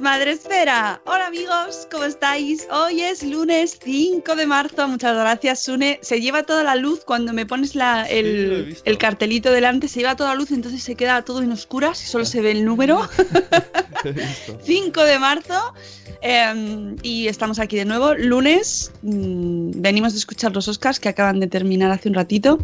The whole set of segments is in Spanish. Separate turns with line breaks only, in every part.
Madre Esfera.
Hola amigos, ¿cómo estáis? Hoy es lunes 5 de marzo. Muchas gracias, Sune. Se lleva toda la luz cuando me pones la- el, cartelito delante, se lleva toda la luz, entonces se queda todo en oscuras y solo se ve el número. 5 de marzo. eh, y estamos aquí de nuevo, lunes. mm, venimos de escuchar los Oscars que acaban de terminar hace un ratito.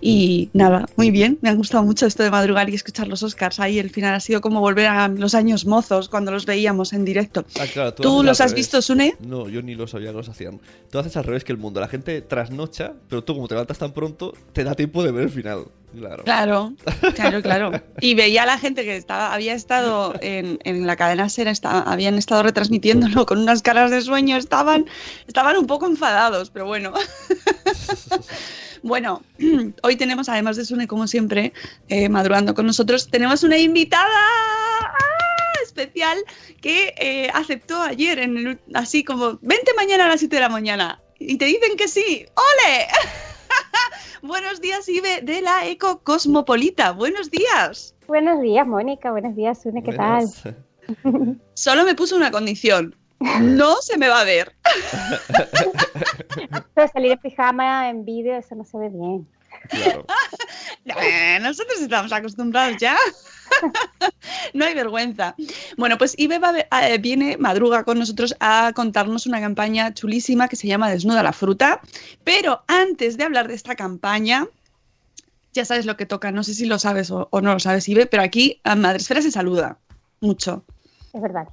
Y nada, muy bien. Me ha gustado mucho esto de madrugar y escuchar los Oscars. Ahí el final ha sido como volver a los años mozos cuando los veíamos en directo.
Ah, claro,
¿Tú
haces
los has
revés.
visto, Sune?
No, yo ni lo sabía que los hacían. Tú haces al revés que el mundo. La gente trasnocha, pero tú como te levantas tan pronto, te da tiempo de ver el final. Claro.
Claro, claro, claro. Y veía a la gente que estaba, había estado en, en la cadena estaba- habían estado retransmitiéndolo con unas caras de sueño, estaban, estaban un poco enfadados, pero bueno. Bueno, hoy tenemos, además de Sune, como siempre, eh, madrugando con nosotros, tenemos una invitada. Especial que eh, aceptó ayer, en el- así como, vente mañana a las 7 de la mañana. Y te dicen que sí. ¡Ole! Buenos días, Ibe, de la Eco Cosmopolita. Buenos días.
Buenos días, Mónica. Buenos días, Sune. ¿Qué tal?
Solo me puso una condición. No se me va a ver.
De salir en pijama en vídeo, eso no se ve bien.
Claro.
Eh, Nosotros estamos acostumbrados ya. No hay vergüenza. Bueno, pues Ibe va a ver- eh, viene, madruga con nosotros a contarnos una campaña chulísima que se llama Desnuda la fruta. Pero antes de hablar de esta campaña, ya sabes lo que toca. No sé si lo sabes o, o no lo sabes, Ibe, pero aquí a Madresfera se saluda mucho.
Es verdad.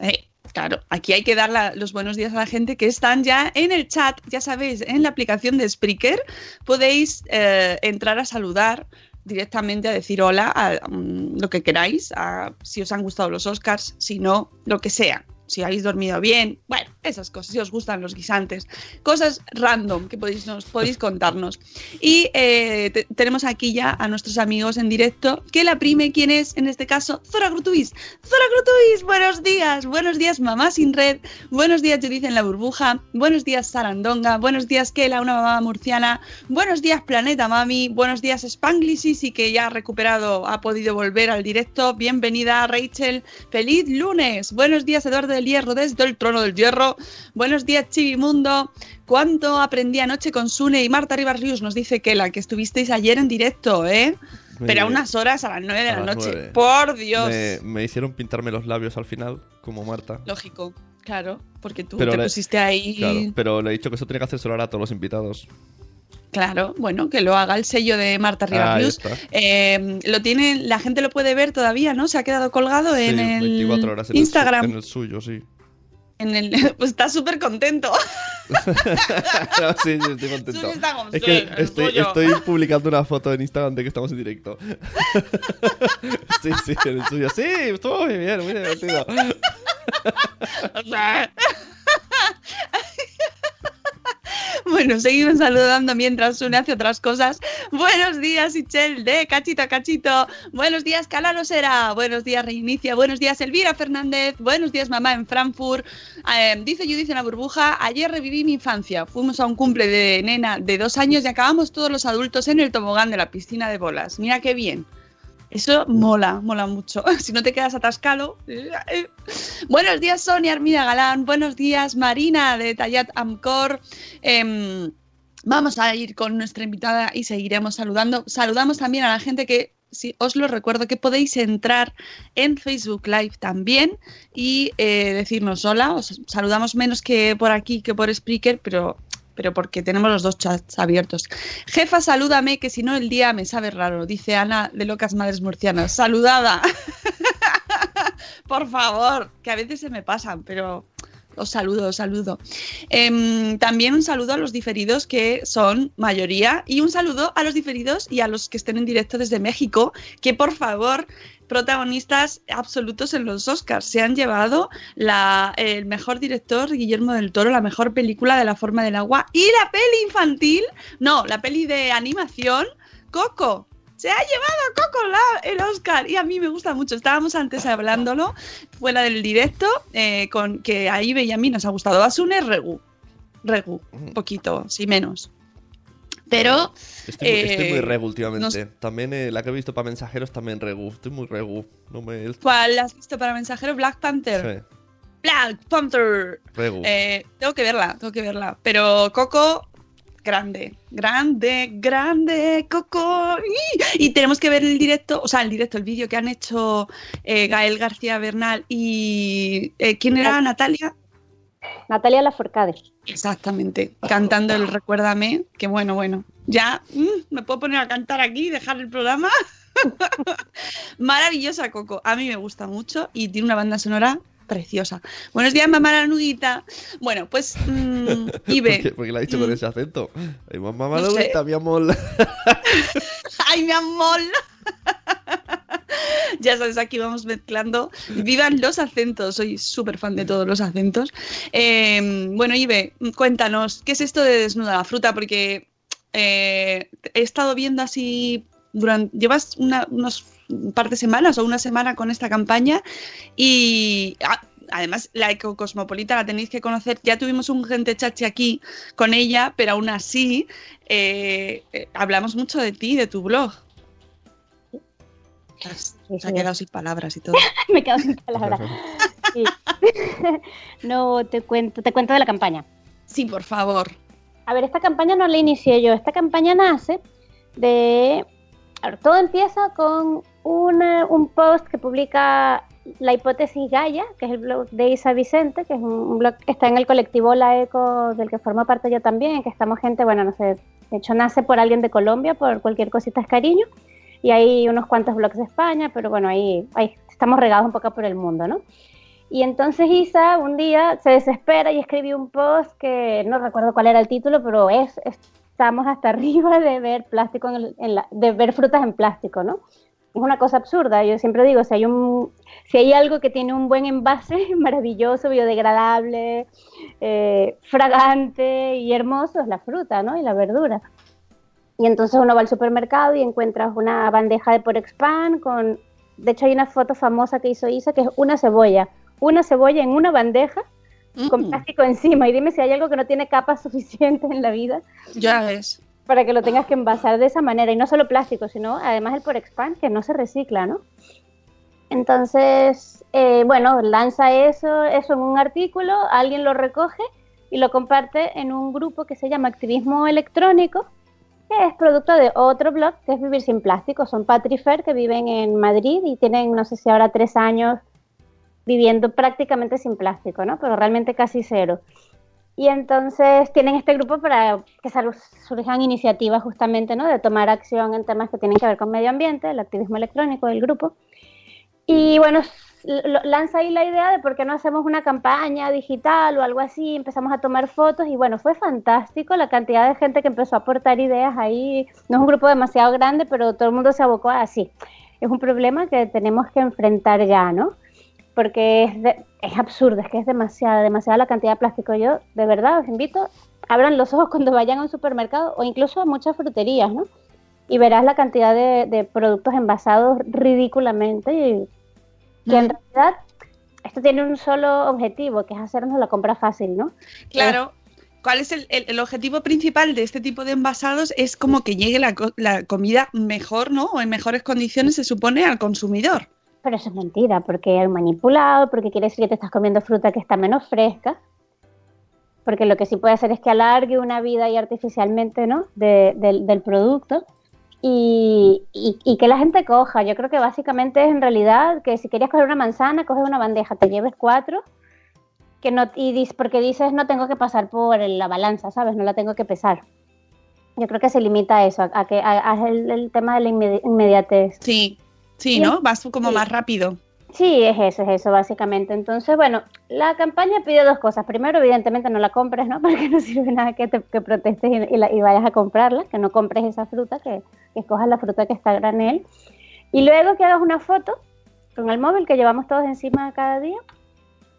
Eh, claro, aquí hay que dar los buenos días a la gente que están ya en el chat, ya sabéis, en la aplicación de Spreaker podéis eh, entrar a saludar directamente a decir hola, a, mm, lo que queráis, a si os han gustado los Oscars, si no, lo que sea. Si habéis dormido bien, bueno, esas cosas, si os gustan los guisantes, cosas random que podéis, nos podéis contarnos. Y eh, te- tenemos aquí ya a nuestros amigos en directo, que la prime, ¿quién es? En este caso, Zora Grutuis. Zora Grutuis, buenos días, buenos días Mamá Sin Red, buenos días Judith en la burbuja, buenos días Sarandonga, buenos días Kela, una mamá murciana, buenos días Planeta Mami, buenos días Spanglish y que ya ha recuperado, ha podido volver al directo, bienvenida Rachel, feliz lunes, buenos días Eduardo del Hierro desde el trono del hierro, buenos días Chivimundo, cuánto aprendí anoche con Sune y Marta Rivas Ríos, nos dice Kela, que estuvisteis ayer en directo, ¿eh? Pero a unas horas a las 9 de
a
la noche. Por Dios.
Me, me hicieron pintarme los labios al final, como Marta.
Lógico, claro, porque tú
Pero
te
le-
pusiste ahí.
Claro,
Claro.
pero le he dicho que eso tiene que ahora a todos los invitados.
bueno, que lo haga el sello de Marta Rivas
está.
Eh, lo tiene, la gente lo puede ver todavía, ¿no? Se ha quedado colgado en el
24 horas en el su-
Instagram.
en el suyo, sí.
En el, pues está súper contento.
No, sí, sí, estoy contento. Es
"Sí,
que estoy,
tuyo".
estoy publicando una foto en Instagram de que estamos en directo. sí, sí, en el suyo. Sí, estuvo muy bien, muy divertido.
Bueno, seguimos saludando mientras Sune hace otras cosas. Buenos días, Ichel, de Cachito a Cachito. Buenos días, Calarosera. Buenos días, Reinicia. Buenos días, Elvira Fernández. Buenos días, mamá en Frankfurt. Eh, dice Judith en la burbuja, ayer reviví mi infancia. Fuimos a un cumple de nena de dos años y acabamos todos los adultos en el tobogán de la piscina de bolas. Mira qué bien. Eso mola, mola mucho. Si no te quedas atascado. eh. Buenos días, Sonia Armida Galán. Buenos días, Marina de Tallat Amcor. Em, vamos a ir con nuestra invitada y seguiremos saludando. Saludamos también a la gente que, si os lo recuerdo, que podéis entrar en Facebook Live también y eh, decirnos hola. Os saludamos menos que por aquí, que por Spreaker, pero pero porque tenemos los dos chats abiertos. Jefa, salúdame, que si no el día me sabe raro, dice Ana de Locas Madres Murcianas. Saludada. Por favor, que a veces se me pasan, pero os saludo, os saludo. Em, también un saludo a los diferidos que son mayoría y un saludo a los diferidos y a los que estén en directo desde México, que por favor protagonistas absolutos en los Oscars. Se han llevado la- el mejor director, Guillermo del Toro, la mejor película de La forma del agua y la peli infantil, no, la peli de animación, Coco. Se ha llevado Coco la- el Oscar y a mí me gusta mucho. Estábamos antes hablándolo fuera del directo, eh, con que a Ibe y a mí nos ha gustado. Asune, Regu. Regu, un poquito, sí menos. Pero
Estoy, muy- estoy muy
Eh,
regu últimamente.
nos-
También eh, la que he visto para mensajeros, también regu. Estoy muy regu. No me...
¿cuál has visto para mensajero? Black Panther.
Sí,
Black Panther.
regu.
Tengo que verla, tengo que verla. Pero Coco, grande, grande, grande, Coco. ¡Y! Tenemos que ver el directo, o sea, el directo, el vídeo que han hecho eh, Gael García Bernal y. eh, ¿Quién era? Natalia.
Natalia Lafourcade.
Exactamente, cantando el Recuérdame, que bueno, bueno, ya mm, me puedo poner a cantar aquí y dejar el programa. Maravillosa Coco, a mí me gusta mucho y tiene una banda sonora preciosa. Buenos días, mamá la nudita. Bueno, pues mm,
¿Por
Ibe,
por qué lo ha dicho con
Mm.
ese acento? Ay, mamá, mamá,
No
mi amor.
¡ay, mi amor! ya sabes, aquí vamos mezclando. Vivan los acentos, soy súper fan de todos los acentos. Eh, bueno, Ibe, cuéntanos, ¿qué es esto de desnuda la fruta? Porque eh, he estado viendo así durante. Llevas una, unos un par de semanas o una semana con esta campaña y. ah, Además, la ecocosmopolita la tenéis que conocer. Ya tuvimos un gente chachi aquí con ella, pero aún así eh, eh, hablamos mucho de ti, de tu blog. Has-
Sí,
Se ha quedado sin palabras y todo.
Me quedo sin palabras. Sí. no, te cuento, te cuento de la campaña.
Sí, por favor.
A ver, esta campaña no la inicié yo. Esta campaña nace de... A ver, todo empieza con una- un post que publica La Hipótesis Gaia, que es el blog de Isa Vicente, que es un, blog que está en el colectivo La Eco, del que formo parte yo también, que estamos gente, bueno, no sé, de hecho nace por alguien de Colombia, por cualquier cosita es cariño, y hay unos cuantos blogs de España, pero bueno, ahí, ahí estamos regados un poco por el mundo, ¿no? Y entonces Isa un día se desespera y escribió un post que no recuerdo cuál era el título, pero es, estamos hasta arriba de ver plástico en el- en la- de ver frutas en plástico, ¿no? Es una cosa absurda. Yo siempre digo, si hay un si hay algo que tiene un buen envase, maravilloso, biodegradable, eh, fragante y hermoso, es la fruta, ¿no? Y la verdura. Y entonces uno va al supermercado y encuentras una bandeja de Porexpan con, de hecho hay una foto famosa que hizo Isa que es una cebolla, una cebolla en una bandeja con
Mm,
plástico encima. Y dime si hay algo que no tiene capas suficientes en la vida
ya ves.
Para que lo tengas que envasar de esa manera. Y no solo plástico, sino además el Porexpan, que no se recicla, ¿no? Entonces, eh, bueno, lanza eso, eso en un artículo, alguien lo recoge y lo comparte en un grupo que se llama Activismo Electrónico, que es producto de otro blog que es Vivir sin Plástico. Son Patrifer que viven en Madrid y tienen, no sé si ahora tres años viviendo prácticamente sin plástico, ¿no? Pero realmente casi cero. Y entonces tienen este grupo para que surjan iniciativas justamente, ¿no? De tomar acción en temas que tienen que ver con medio ambiente, el activismo electrónico del grupo. Y bueno, lanza ahí la idea de por qué no hacemos una campaña digital o algo así, empezamos a tomar fotos y bueno, fue fantástico la cantidad de gente que empezó a aportar ideas ahí. No es un grupo demasiado grande, pero todo el mundo se abocó a así. Es un problema que tenemos que enfrentar ya, ¿no? Porque es, de- es absurdo, es que es demasiada, demasiada la cantidad de plástico. Yo, de verdad, os invito, abran los ojos cuando vayan a un supermercado o incluso a muchas fruterías, ¿no? Y verás la cantidad de, de productos envasados ridículamente y que en realidad esto tiene un solo objetivo, que es hacernos la compra fácil, ¿no?
Claro. ¿Cuál es el, el- el objetivo principal de este tipo de envasados? Es como que llegue la, co- la comida mejor, ¿no? O en mejores condiciones, se supone, al consumidor.
Pero eso es mentira, porque hay manipulado, porque quiere decir que te estás comiendo fruta que está menos fresca, porque lo que sí puede hacer es que alargue una vida y artificialmente, ¿no? De- del, producto y, que la gente coja. Yo creo que básicamente es en realidad que si querías coger una manzana, coges una bandeja, te lleves cuatro, que no y dis- porque dices no tengo que pasar por la balanza, ¿sabes? No la tengo que pesar. Yo creo que se limita a eso, a, que a- el, el tema de la inmedi- inmediatez.
Sí, sí. ¿no? Vas como
Sí.
más rápido.
Sí, es eso, es eso, básicamente. Entonces, bueno, la campaña pide dos cosas. Primero, evidentemente, no la compres, ¿no? Porque no sirve nada que, te, que protestes y, y la- y vayas a comprarla, que no compres esa fruta, que, que escojas la fruta que está a granel. Y luego que hagas una foto con el móvil que llevamos todos encima cada día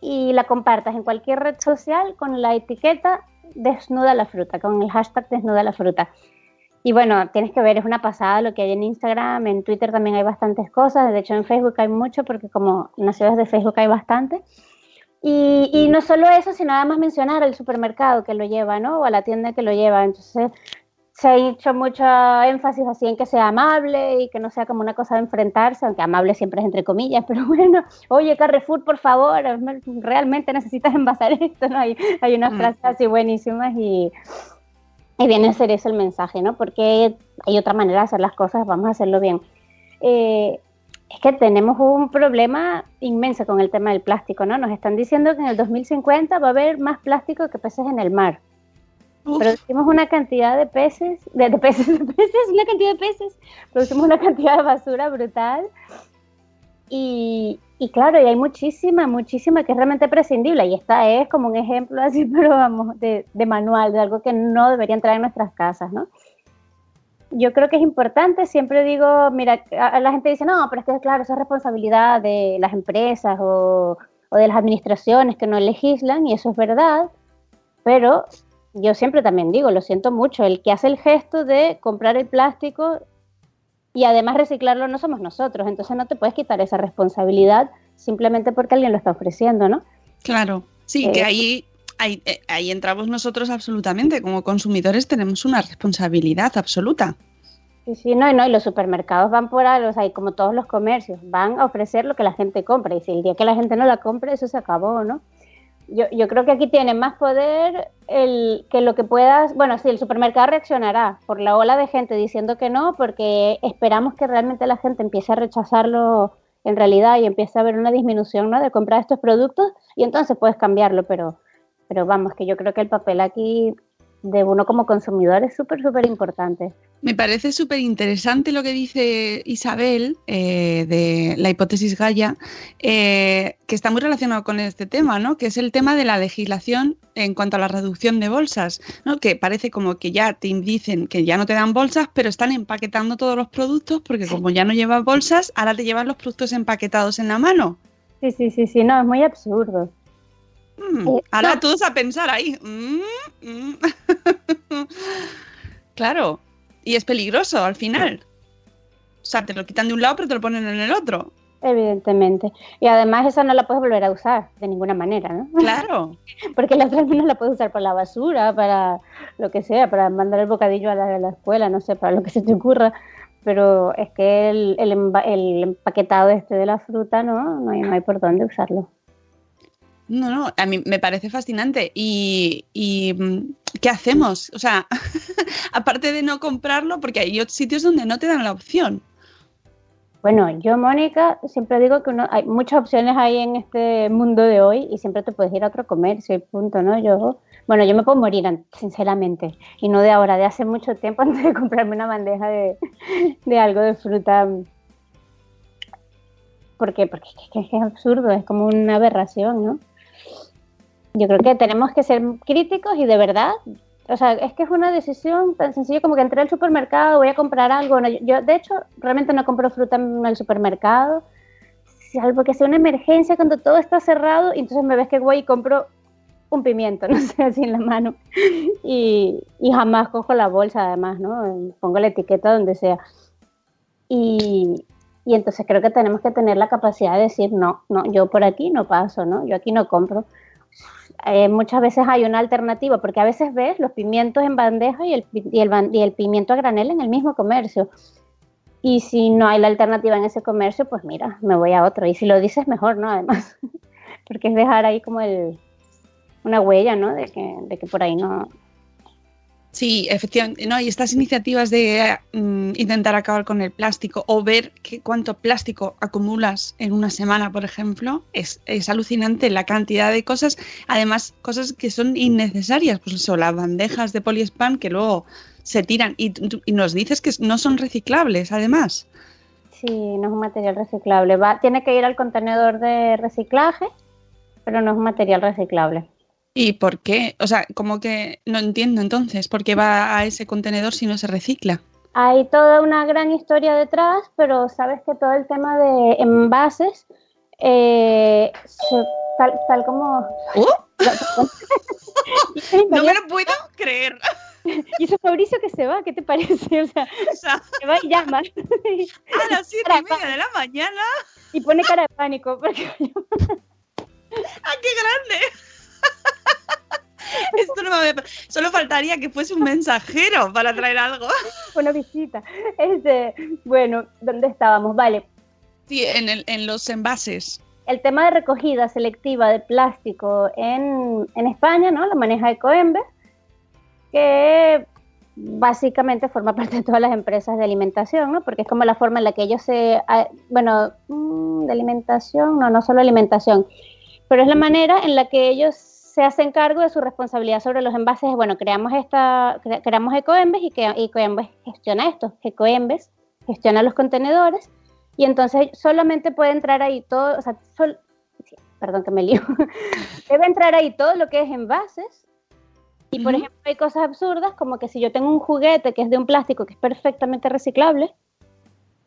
y la compartas en cualquier red social con la etiqueta desnuda la fruta, con el hashtag desnuda la fruta. Y bueno, tienes que ver, es una pasada lo que hay en Instagram, en Twitter también hay bastantes cosas, de hecho en Facebook hay mucho, porque como en las ciudades de Facebook hay bastante. Y, y no solo eso, sino además mencionar al supermercado que lo lleva, ¿no? O a la tienda que lo lleva. Entonces se ha hecho mucho énfasis así en que sea amable y que no sea como una cosa de enfrentarse, aunque amable siempre es entre comillas, pero bueno, oye Carrefour, por favor, realmente necesitas envasar esto, ¿no? Hay, hay unas
Mm.
frases así buenísimas y, y viene a ser eso el mensaje, ¿no? Porque hay otra manera de hacer las cosas, vamos a hacerlo bien. Eh, es que tenemos un problema inmenso con el tema del plástico, ¿no? Nos están diciendo que en el 2050 va a haber más plástico que peces en el mar.
Uf,
Producimos una cantidad de peces, de, de peces, de peces, una cantidad de peces, producimos una cantidad de basura brutal. Y, claro, y hay muchísima, muchísima que es realmente prescindible. Y esta es como un ejemplo así, pero vamos, de, de manual, de algo que no debería entrar en nuestras casas, ¿no? Yo creo que es importante, siempre digo, mira, la gente dice, no, pero es que claro, eso es responsabilidad de las empresas o, o de las administraciones que no legislan, y eso es verdad, pero yo siempre también digo, lo siento mucho, el que hace el gesto de comprar el plástico y además reciclarlo no somos nosotros, entonces no te puedes quitar esa responsabilidad simplemente porque alguien lo está ofreciendo, ¿no?
claro. Sí,
Eh,
que ahí, ahí, eh, ahí entramos nosotros absolutamente. Como consumidores tenemos una responsabilidad absoluta.
Sí, sí, no, y no, y los supermercados van por algo, o sea, y como todos los comercios, van a ofrecer lo que la gente compra, y si el día que la gente no la compre, eso se acabó, ¿no? Yo, yo creo que aquí tiene más poder el que lo que puedas, bueno, sí, el supermercado reaccionará por la ola de gente diciendo que no, porque esperamos que realmente la gente empiece a rechazarlo en realidad y empiece a haber una disminución, ¿no? De comprar estos productos y entonces puedes cambiarlo, pero, pero vamos, que yo creo que el papel aquí de uno como consumidor es súper, súper importante.
Me parece súper interesante lo que dice Isabel eh, de la hipótesis Gaia, eh, que está muy relacionado con este tema, ¿no? Que es el tema de la legislación en cuanto a la reducción de bolsas, ¿no? Que parece como que ya te dicen que ya no te dan bolsas, pero están empaquetando todos los productos porque como ya no llevas bolsas, ahora te llevan los productos empaquetados en la mano.
Sí, sí, sí, sí, no, es muy absurdo.
Mm,
Eh,
ahora
no.
todos a pensar ahí. Mm, mm. claro, y es peligroso al final. O sea, te lo quitan de un lado pero te lo ponen en el otro.
Evidentemente. Y además esa no la puedes volver a usar de ninguna manera, ¿no?
Claro.
Porque la otra menos la puedes usar para la basura, para lo que sea, para mandar el bocadillo a la, a la escuela, no sé, para lo que se te ocurra. Pero es que el, el, el empaquetado este de la fruta, ¿no? No hay, no hay por dónde usarlo.
No, no, a mí me parece fascinante. Y, y, mm, ¿qué hacemos? O sea, aparte de no comprarlo, porque hay otros sitios donde no te dan la opción.
Bueno, yo, Mónica, siempre digo que uno, hay muchas opciones ahí en este mundo de hoy y siempre te puedes ir a otro comercio y punto, ¿no? Yo, bueno, yo me puedo morir, sinceramente, y no de ahora, de hace mucho tiempo antes de comprarme una bandeja de, algo de fruta. porque, porque es, que- es que es absurdo, es como una aberración, ¿no? Yo creo que tenemos que ser críticos y de verdad, o sea, es que es una decisión tan sencilla como que entré al supermercado, voy a comprar algo. no, yo, de hecho, realmente no compro fruta en el supermercado, salvo que sea una emergencia cuando todo está cerrado y entonces me ves que voy y compro un pimiento, no sé, así en la mano. Y, y jamás cojo la bolsa, además, ¿no? Pongo la etiqueta donde sea. Y, y entonces creo que tenemos que tener la capacidad de decir, no, no, yo por aquí no paso, ¿no? Yo aquí no compro. Eh, muchas veces hay una alternativa, porque a veces ves los pimientos en bandeja y el, y el, y el pimiento a granel en el mismo comercio. Y si no hay la alternativa en ese comercio, pues mira, me voy a otro. Y si lo dices, mejor, ¿no? Además, porque es dejar ahí como el, una huella, ¿no? De que, de que por ahí no.
Sí, efectivamente. No, y estas iniciativas de mm, intentar acabar con el plástico o ver que cuánto plástico acumulas en una semana, por ejemplo, es, alucinante la cantidad de cosas. Además, cosas que son innecesarias, pues eso, las bandejas de poliespán que luego se tiran y, y nos dices que no son reciclables, además.
Sí, no es un material reciclable. Va, tiene que ir al contenedor de reciclaje, pero no es un material reciclable.
¿Y por qué? O sea, como que no entiendo entonces por qué va a ese contenedor si no se recicla.
Hay toda una gran historia detrás, pero sabes que todo el tema de envases, eh, tal, tal como...
No me lo puedo creer.
Y eso Fabricio que se va, ¿qué te parece? O sea,
O sea,
se va y llama.
a las siete y media de la mañana.
Y pone cara de pánico. Porque...
¡Ah, qué grande! Esto no me. Solo faltaría que fuese un mensajero para traer algo.
Una visita. Este, bueno, ¿dónde estábamos? Vale.
Sí, en, el- en los envases.
El tema de recogida selectiva de plástico en, en España, ¿no? La maneja Ecoembes, que básicamente forma parte de todas las empresas de alimentación, ¿no? Porque es como la forma en la que ellos se... ah, Bueno, mm, de alimentación, no, no solo alimentación, pero es la manera en la que ellos se hacen cargo de su responsabilidad sobre los envases. Bueno, creamos esta, cre- creamos Ecoembes y que Ecoembes gestiona esto. Ecoembes gestiona los contenedores y entonces solamente puede entrar ahí todo, o sea, sol- perdón que me lío, debe entrar ahí todo lo que es envases. Y por ejemplo, hay cosas absurdas como que si yo tengo un juguete que es de un plástico que es perfectamente reciclable,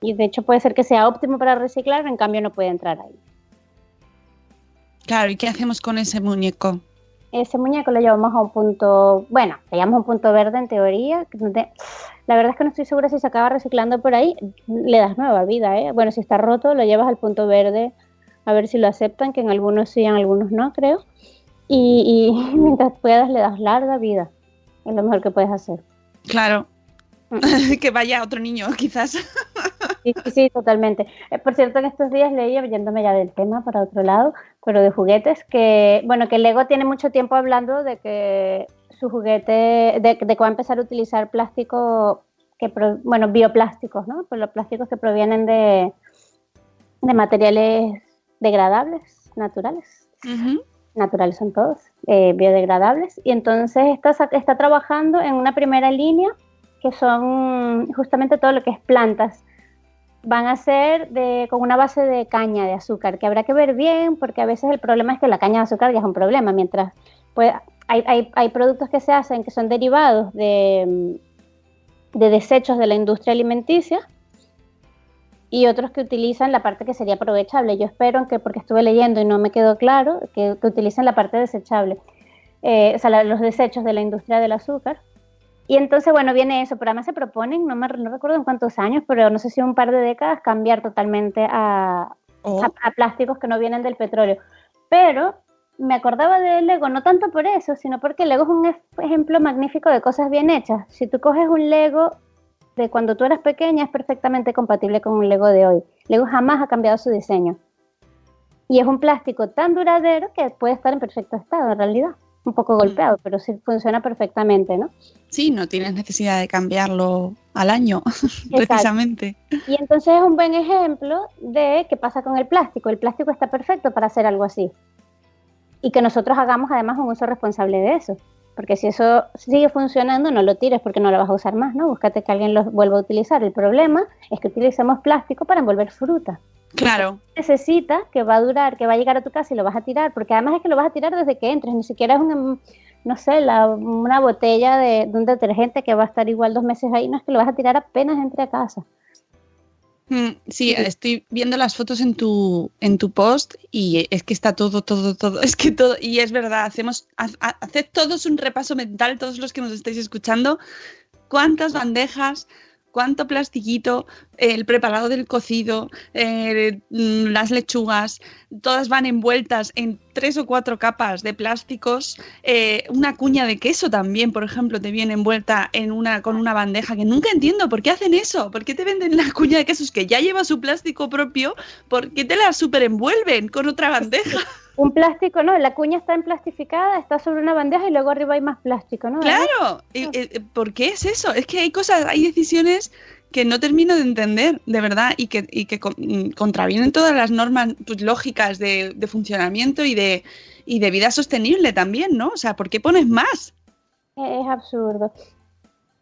y de hecho puede ser que sea óptimo para reciclar, en cambio no puede entrar ahí.
Claro, ¿y qué hacemos con ese muñeco?
Ese muñeco lo llevamos a un punto, bueno, le llamamos un punto verde en teoría. La verdad es que no estoy segura si se acaba reciclando por ahí, le das nueva vida, ¿eh? Bueno, si está roto, lo llevas al punto verde a ver si lo aceptan, que en algunos sí, en algunos no, creo. Y, y mientras puedas, le das larga vida. Es lo mejor que puedes hacer.
Claro.
Mm.
que vaya otro niño, quizás.
Sí, sí, sí, totalmente. Eh, por cierto, en estos días leí, yéndome ya del tema para otro lado, pero de juguetes, que, bueno, que Lego tiene mucho tiempo hablando de que su juguete, de, de que va a empezar a utilizar plástico, que pro- bueno, bioplásticos, ¿no? Pues los plásticos que provienen de, de materiales degradables, naturales naturales son todos, eh, biodegradables. Y entonces está, está trabajando en una primera línea que son justamente todo lo que es plantas. Van a ser de, con una base de caña de azúcar, que habrá que ver bien, porque a veces el problema es que la caña de azúcar ya es un problema, mientras pues, hay, hay, hay productos que se hacen que son derivados de, de desechos de la industria alimenticia y otros que utilizan la parte que sería aprovechable. Yo espero que, porque estuve leyendo y no me quedó claro, que, que utilicen la parte desechable, eh, o sea, los desechos de la industria del azúcar. Y entonces, bueno, viene eso, pero además se proponen, no, me, no recuerdo en cuántos años, pero no sé si un par de décadas, cambiar totalmente a,
O-
a, a plásticos que no vienen del petróleo. Pero me acordaba de Lego, no tanto por eso, sino porque Lego es un ej- ejemplo magnífico de cosas bien hechas. Si tú coges un Lego de cuando tú eras pequeña, es perfectamente compatible con un Lego de hoy. Lego jamás ha cambiado su diseño. Y es un plástico tan duradero que puede estar en perfecto estado, en realidad. Un poco golpeado, pero sí funciona perfectamente, ¿no?
Sí, no tienes necesidad de cambiarlo al año, precisamente.
Y entonces es un buen ejemplo de qué pasa con el plástico. El plástico está perfecto para hacer algo así. Y que nosotros hagamos además un uso responsable de eso. Porque si eso sigue funcionando, no lo tires porque no lo vas a usar más, ¿no? Búscate que alguien lo vuelva a utilizar. El problema es que utilicemos plástico para envolver fruta.
Claro.
necesita que va a durar, que va a llegar a tu casa y lo vas a tirar, porque además es que lo vas a tirar desde que entres, ni siquiera es una, no sé, la- una botella de, de un detergente que va a estar igual dos meses ahí, no es que lo vas a tirar apenas entre a casa.
Mm, Sí, estoy viendo las fotos en tu, en tu post y es que está todo, todo, todo. Es que todo, y es verdad, hacemos, ha- ha- haced todos un repaso mental, todos los que nos estáis escuchando. ¿Cuántas bandejas? ¿Cuánto plastiquito? El preparado del cocido, eh, las lechugas, todas van envueltas en tres o cuatro capas de plásticos. eh, una cuña de queso también, por ejemplo, te viene envuelta en una, con una bandeja que nunca entiendo por qué hacen eso. ¿Por qué te venden la cuña de quesos que ya lleva su plástico propio? ¿Por qué te la super envuelven con otra bandeja?
Un plástico, ¿no? La cuña está emplastificada, está sobre una bandeja y luego arriba hay más plástico, ¿no?
Claro, ¿por qué es eso? Es que hay cosas, hay decisiones que no termino de entender, de verdad, y que, y que con- mm, contravienen todas las normas pues, lógicas de, de funcionamiento y de, y de vida sostenible también, ¿no? O sea, ¿por qué pones más?
Es absurdo.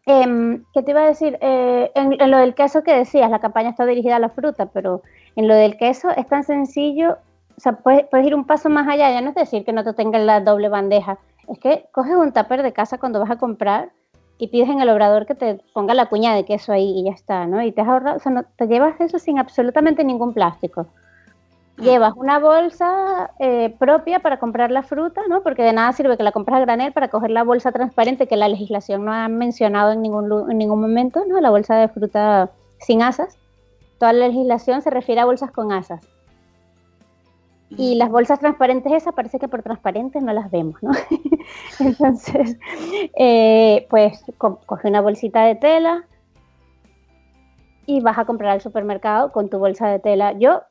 Em, ¿Qué te iba a decir? Eh, en, en lo del queso que decías, la campaña está dirigida a la fruta, pero en lo del queso es tan sencillo, o sea, puedes, puedes ir un paso más allá, ya no es decir que no te tenga la doble bandeja, es que coges un tupper de casa cuando vas a comprar y pides en el obrador que te ponga la cuña de queso ahí y ya está, ¿no? Y te has ahorrado, o sea, no- te llevas eso sin absolutamente ningún plástico. Llevas una bolsa eh, propia para comprar la fruta, ¿no? Porque de nada sirve que la compres a granel para coger la bolsa transparente que la legislación no ha mencionado en ningún, en ningún momento, ¿no? La bolsa de fruta sin asas. Toda la legislación se refiere a bolsas con asas. Y las bolsas transparentes esas parece que por transparentes no las vemos, ¿no? Entonces, eh, pues co- coge una bolsita de tela y vas a comprar al supermercado con tu bolsa de tela. Yo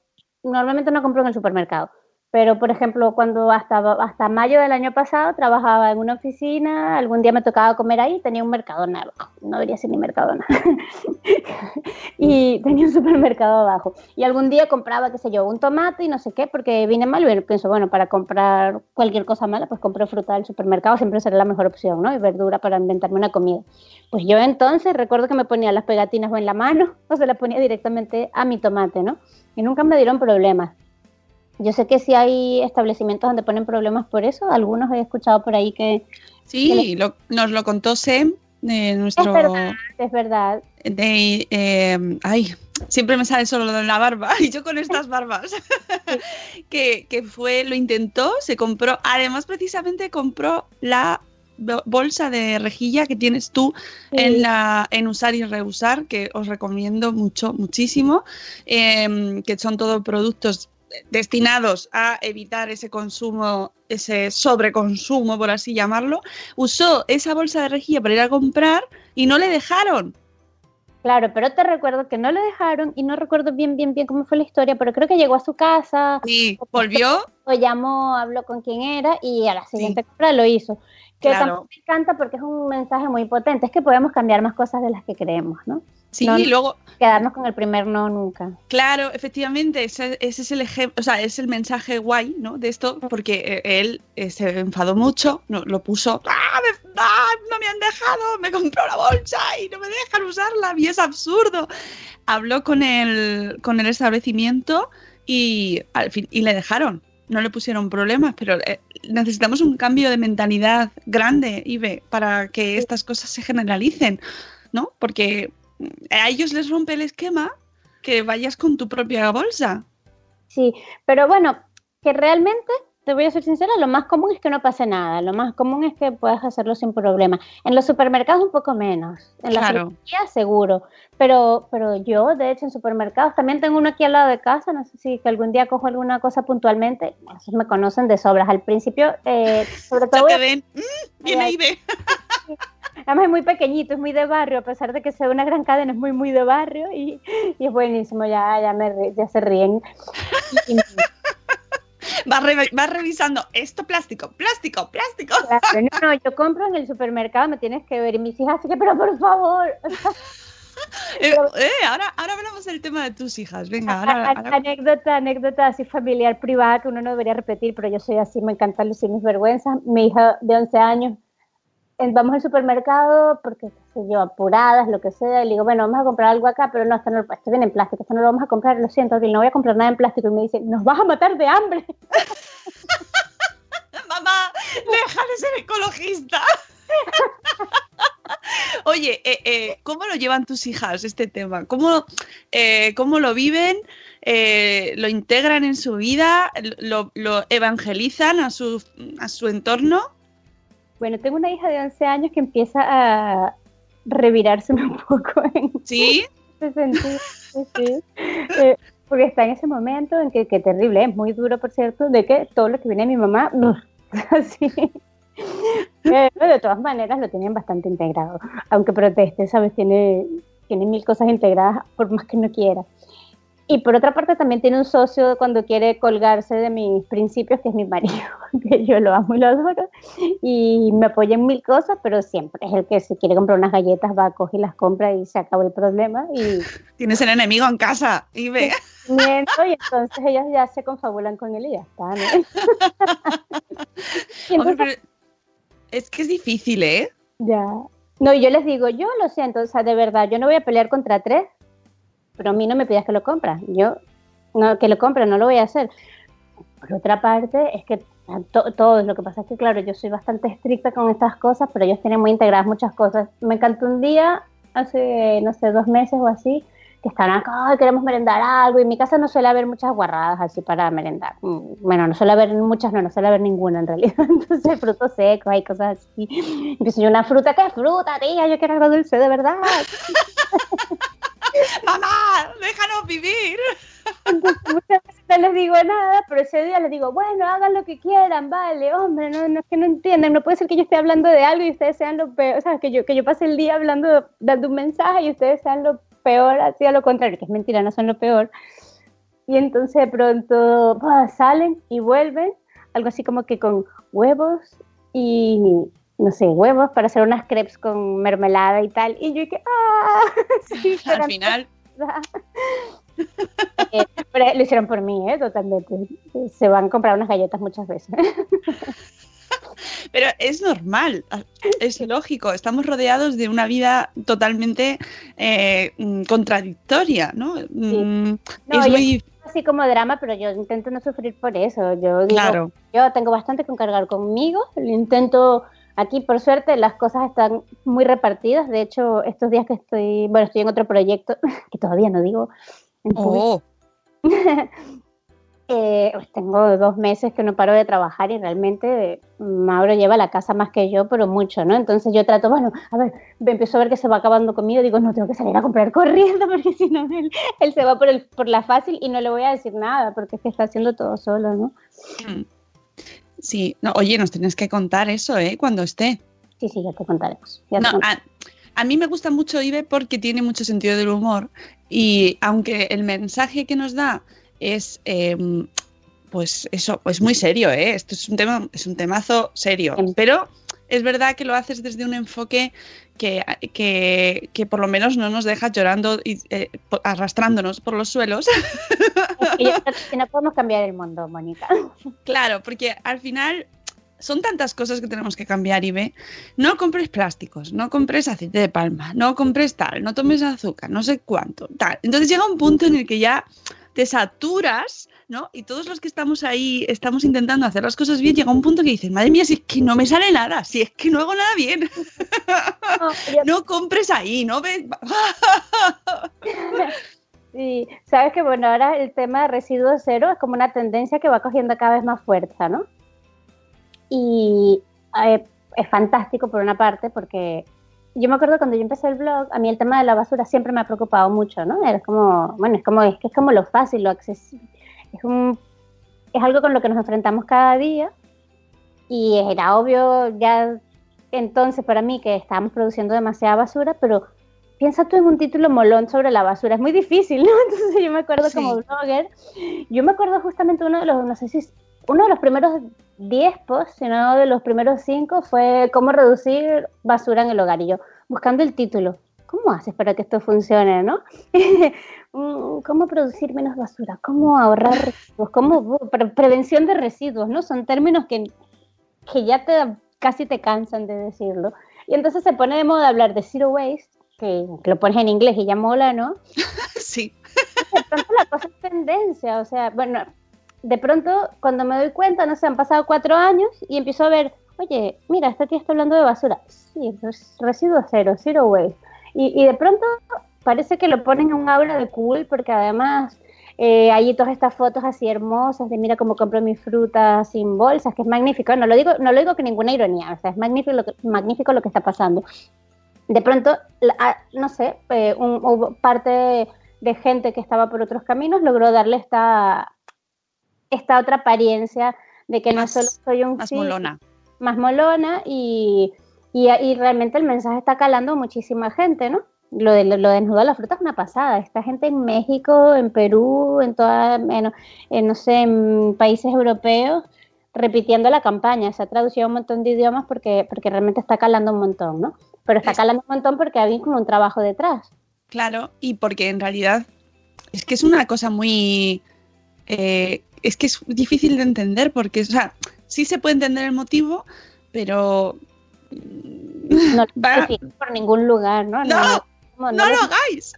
normalmente no compro en el supermercado, pero por ejemplo, cuando hasta, hasta mayo del año pasado trabajaba en una oficina, algún día me tocaba comer ahí, tenía un Mercadona abajo, no debería ser ni Mercadona, y tenía un supermercado abajo. Y algún día compraba, qué sé yo, un tomate y no sé qué, porque vine mal y pienso, bueno, para comprar cualquier cosa mala, pues compré fruta del supermercado, siempre será la mejor opción, ¿no? Y verdura para inventarme una comida. Pues yo entonces recuerdo que me ponía las pegatinas o en la mano o se las ponía directamente a mi tomate, ¿no? Y nunca me dieron problemas. Yo sé que sí hay establecimientos donde ponen problemas por eso, algunos he escuchado por ahí que
Sí, lo- nos lo contó Sem, de
es
nuestro...
verdad, es verdad.
de, eh, ay, siempre me sale solo lo de la barba y yo con estas barbas que, que fue, lo intentó, se compró, además precisamente compró la bo- bolsa de rejilla que tienes tú
Sí.
en la en usar y reusar que os recomiendo mucho muchísimo em, que son todos productos destinados a evitar ese consumo, ese sobreconsumo, por así llamarlo, usó esa bolsa de rejilla para ir a comprar y no le dejaron.
Claro, pero te recuerdo que no le dejaron y no recuerdo bien, bien, bien cómo fue la historia, pero creo que llegó a su casa,
Y volvió,
o llamó, habló con quién era y a la siguiente compra lo hizo. Que
Claro.
tampoco me encanta porque es un mensaje muy potente, es que podemos cambiar más cosas de las que creemos, ¿no?
sí,
No,
y luego,
Quedarnos con el primer no nunca.
claro, efectivamente, ese, ese es el ejemplo, o sea, es el mensaje guay, ¿no? De esto, porque eh, él eh, se enfadó mucho, no, lo puso, ¡Ah, me- ah, no me han dejado, me compró la bolsa y no me dejan usarla, y es absurdo. Habló con el, con el establecimiento y al fin, y le dejaron. No le pusieron problemas, pero eh, necesitamos un cambio de mentalidad grande, Ibe, para que estas cosas se generalicen, ¿no? Porque a ellos les rompe el esquema que vayas con tu propia bolsa.
Sí, pero bueno, que realmente, te voy a ser sincera, lo más común es que no pase nada, lo más común es que puedas hacerlo sin problema. En los supermercados un poco menos, en la
Claro.
seguro, pero, pero yo, de hecho, en supermercados también tengo uno aquí al lado de casa, no sé si que algún día cojo alguna cosa puntualmente, esos me conocen de sobras. Al principio, eh, sobre
Ya
todo,
te ven, "Mm, viene
Ay,
Ibe.
además es muy pequeñito, es muy de barrio, a pesar de que sea una gran cadena, es muy, muy de barrio y, y es buenísimo, ya, ya, me, ya se ríen. Y-
Vas, re- vas revisando esto plástico, plástico, plástico.
Claro, no, no, yo compro en el supermercado, me tienes que ver. Y mis hijas, así que, pero por favor.
Eh, eh, ahora, ahora hablamos del tema de tus hijas. Venga, ahora,
Anécdota, anécdota así familiar, privada, que uno no debería repetir, pero yo soy así, me encantan lucir mis vergüenzas. Mi hija de 11 años vamos al supermercado porque, qué sé yo, apuradas, lo que sea, y le digo, bueno, vamos a comprar algo acá, pero no, esto, no, esto viene en plástico, esto no lo vamos a comprar, lo siento, que no voy a comprar nada en plástico. Y me dice, nos vas a matar de hambre.
Mamá, deja de ser ecologista. Oye, eh, eh, ¿cómo lo llevan tus hijas este tema? ¿Cómo, eh, cómo lo viven? Eh, ¿Lo integran en su vida? ¿Lo, lo evangelizan a su, a su entorno?
Bueno, tengo una hija de 11 años que empieza a revirarse un poco en
¿Sí?
ese sentido. sí. Eh, porque está en ese momento en que, que terrible, es muy duro, por cierto, de que todo lo que viene de mi mamá, así. Pero de todas maneras lo tienen bastante integrado. Aunque proteste, ¿sabes? Tiene, tiene mil cosas integradas por más que no quiera. Y por otra parte también tiene un socio cuando quiere colgarse de mis principios, que es mi marido, que yo lo amo y lo adoro, y me apoya en mil cosas, pero siempre es el que si quiere comprar unas galletas va, coge y las compra y se acabó el problema. Y
Tienes el enemigo en casa y ve.
miento, y entonces ellos ya se confabulan con él y ya está. ¿no?
Hombre,
entonces,
pero es que es difícil, ¿eh?
Ya. No, y yo les digo, yo lo siento, o sea, de verdad, yo no voy a pelear contra tres, pero a mí no me pidas que lo compras. Yo, no, que lo compre, no lo voy a hacer. Por otra parte, es que to- todos, lo que pasa es que, claro, yo soy bastante estricta con estas cosas, pero ellos tienen muy integradas muchas cosas. Me encantó un día, hace, no sé, dos meses o así, que estaban acá, "Ay, queremos merendar algo, y en mi casa no suele haber muchas guarradas así para merendar. Mm, Bueno, no suele haber muchas, no, no suele haber ninguna en realidad. Entonces, frutos secos, hay cosas así. Empiezo yo, una fruta, ¿qué fruta, tía? Yo quiero algo dulce, de verdad.
¡Mamá! ¡Déjanos vivir!
Muchas veces no les digo nada, pero ese día les digo, bueno, hagan lo que quieran, vale, hombre, no, no es que no entiendan, no puede ser que yo esté hablando de algo y ustedes sean lo peor, o sea, que yo, que yo pase el día hablando, dando un mensaje y ustedes sean lo peor, así a lo contrario, que es mentira, no son lo peor. Y entonces de pronto salen y vuelven, algo así como que con huevos y, no sé, huevos para hacer unas crepes con mermelada y tal. Y yo que, ah, sí,
Al final.
Eh, pero lo hicieron por mí, ¿eh? Totalmente. Se van a comprar unas galletas muchas veces.
pero es normal, es lógico. Estamos rodeados de una vida totalmente eh, mm, contradictoria, ¿no? Mm,
No,
es muy
Así como drama, pero yo intento no sufrir por eso. Yo digo,
claro.
yo tengo bastante con cargar conmigo. Lo intento. Aquí, por suerte, las cosas están muy repartidas. De hecho, estos días que estoy, bueno, estoy en otro proyecto que todavía no digo.
Oh,
Eh, pues tengo dos meses que no paro de trabajar y realmente eh, Mauro lleva la casa más que yo, pero mucho, ¿no? Entonces yo trato, bueno, a ver, me empiezo a ver que se va acabando conmigo, digo, no, tengo que salir a comprar corriendo porque si no, él, él se va por, el, por la fácil y no le voy a decir nada porque es que está haciendo todo solo, ¿no?
mm. Sí, no, oye, nos tienes que contar eso, ¿eh? Cuando esté.
Sí, sí, ya te contaremos. ya te
No,
contaremos.
a, a mí me gusta mucho Ibe porque tiene mucho sentido del humor y aunque el mensaje que nos da es, eh, pues eso, es muy serio, ¿eh? Esto es un tema, es un temazo serio,
Em.
pero es verdad que lo haces desde un enfoque que, que, que por lo menos no nos deja llorando y eh, arrastrándonos por los suelos.
Es que yo creo que no podemos cambiar el mundo, Mónica.
Claro, porque al final son tantas cosas que tenemos que cambiar y ve. No compres plásticos, no compres aceite de palma, no compres tal, no tomes azúcar, no sé cuánto, tal. Entonces llega un punto en el que ya te saturas, ¿no? Y todos los que estamos ahí, estamos intentando hacer las cosas bien, llega un punto que dices, madre mía, si es que no me sale nada, si es que no hago nada bien,
No, yo-
no compres ahí, no ves.
Sí, sabes que bueno, ahora el tema de residuos cero es como una tendencia que va cogiendo cada vez más fuerza, ¿no? Y eh, es fantástico por una parte porque yo me acuerdo cuando yo empecé el blog, a mí el tema de la basura siempre me ha preocupado mucho, ¿no? Era como, bueno, es como, es que es como lo fácil, lo accesible, es un, es algo con lo que nos enfrentamos cada día y era obvio ya entonces para mí que estábamos produciendo demasiada basura, pero piensa tú en un título molón sobre la basura, es muy difícil, ¿no? Entonces yo me acuerdo
Sí.
como blogger, yo me acuerdo justamente uno de los, no sé si es- uno de los primeros 10 posts, si no de los primeros 5, fue cómo reducir basura en el hogar. Y yo, buscando el título, ¿cómo haces para que esto funcione, no? Mm, ¿Cómo producir menos basura? ¿Cómo ahorrar residuos? ¿Cómo pre- prevención de residuos, no? Son términos que, que ya te, casi te cansan de decirlo. Y entonces se pone de moda hablar de zero waste, que, que lo pones en inglés y ya mola, ¿no?
sí.
De pronto la cosa es tendencia, o sea, bueno, de pronto cuando me doy cuenta, no sé, han pasado cuatro años y empiezo a ver, oye, mira, esta tía está hablando de basura. Sí, res- residuo cero, zero waste. Y, y de pronto parece que lo ponen en un aura de cool porque además eh, hay todas estas fotos así hermosas de mira cómo compro mis frutas sin bolsas, que es magnífico. No lo digo, no lo digo con ninguna ironía, o sea, es magnífico lo que, magnífico lo que está pasando. De pronto, ah, no sé, eh, un- hubo parte de gente que estaba por otros caminos logró darle esta, esta otra apariencia de que no solo soy un
Más
sí,
molona.
más molona y, y, y realmente el mensaje está calando a muchísima gente, ¿no? Lo de, lo de desnudar la fruta es una pasada. Esta gente en México, en Perú, en toda, en, en, no sé, en países europeos, repitiendo la campaña. Se ha traducido a un montón de idiomas porque, porque realmente está calando un montón, ¿no? Pero está
Es-
calando un montón porque había como un trabajo detrás.
Claro, y porque en realidad es que es una cosa muy... eh, es que es difícil de entender porque, o sea, sí se puede entender el motivo, pero...
No lo
Va-
por ningún lugar, ¿no?
No,
como
¡No
lo
lo hagáis!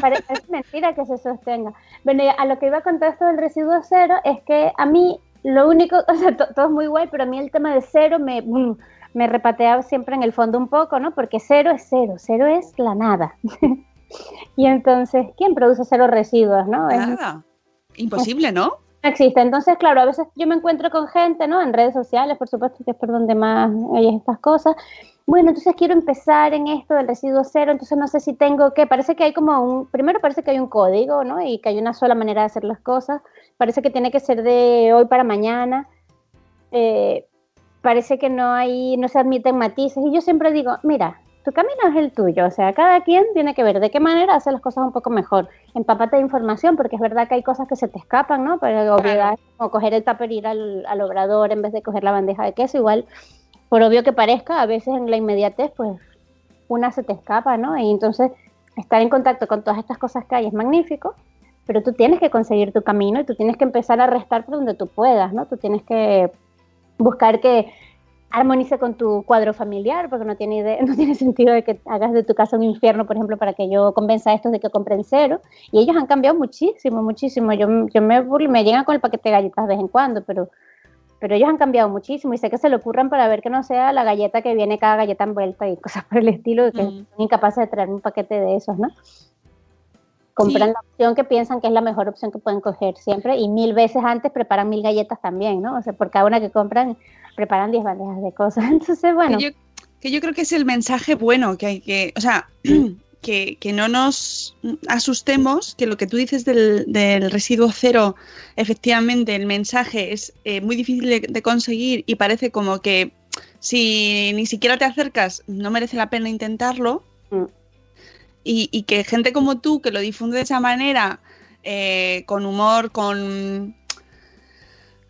Pare- es mentira que se sostenga. Bueno, a lo que iba con todo esto del residuo cero es que a mí lo único, o sea, to- todo es muy guay, pero a mí el tema de cero me, mm, me repatea siempre en el fondo un poco, ¿no? Porque cero es cero, cero es la nada. y entonces, ¿quién produce cero residuos, no? Es-
Nada. Imposible, ¿no?
Existe. Entonces, claro, a veces yo me encuentro con gente, ¿no? En redes sociales, por supuesto, que es por donde más oyes estas cosas. Bueno, entonces quiero empezar en esto del residuo cero, entonces no sé si tengo que, parece que hay como un, primero parece que hay un código, ¿no? Y que hay una sola manera de hacer las cosas. Parece que tiene que ser de hoy para mañana. Eh, parece que no hay, no se admiten matices. Y yo siempre digo, mira, tu camino es el tuyo, o sea, cada quien tiene que ver de qué manera hacer las cosas un poco mejor. Empápate de información, porque es verdad que hay cosas que se te escapan, ¿no? Pero obviedad, como coger el tupper y ir al, al obrador en vez de coger la bandeja de queso, igual, por obvio que parezca, a veces en la inmediatez, pues una se te escapa, ¿no? Y entonces estar en contacto con todas estas cosas que hay es magnífico, pero tú tienes que conseguir tu camino y tú tienes que empezar a restar por donde tú puedas, ¿no? Tú tienes que buscar que armonice con tu cuadro familiar, porque no tiene, idea- no tiene sentido de que hagas de tu casa un infierno, por ejemplo, para que yo convenza a estos de que compren cero. Y ellos han cambiado muchísimo, muchísimo. Yo, yo me, burlo- me llegan con el paquete de galletas de vez en cuando, pero, pero ellos han cambiado muchísimo y sé que se le ocurran para ver que no sea la galleta que viene cada galleta envuelta y cosas por el estilo, que
Mm.
son incapaces de traer un paquete de esos, ¿no? Compran
Sí.
la opción que piensan que es la mejor opción que pueden coger siempre y mil veces antes preparan mil galletas también, ¿no? O sea, por cada una que compran preparan 10 bandejas de cosas. Entonces, bueno,
Que, yo, que yo creo que es el mensaje bueno que hay que, o sea, que, que no nos asustemos, que lo que tú dices del, del residuo cero, efectivamente el mensaje es eh, muy difícil de, de conseguir y parece como que si ni siquiera te acercas no merece la pena intentarlo.
Mm.
Y, y que gente como tú que lo difunde de esa manera, eh, con humor, con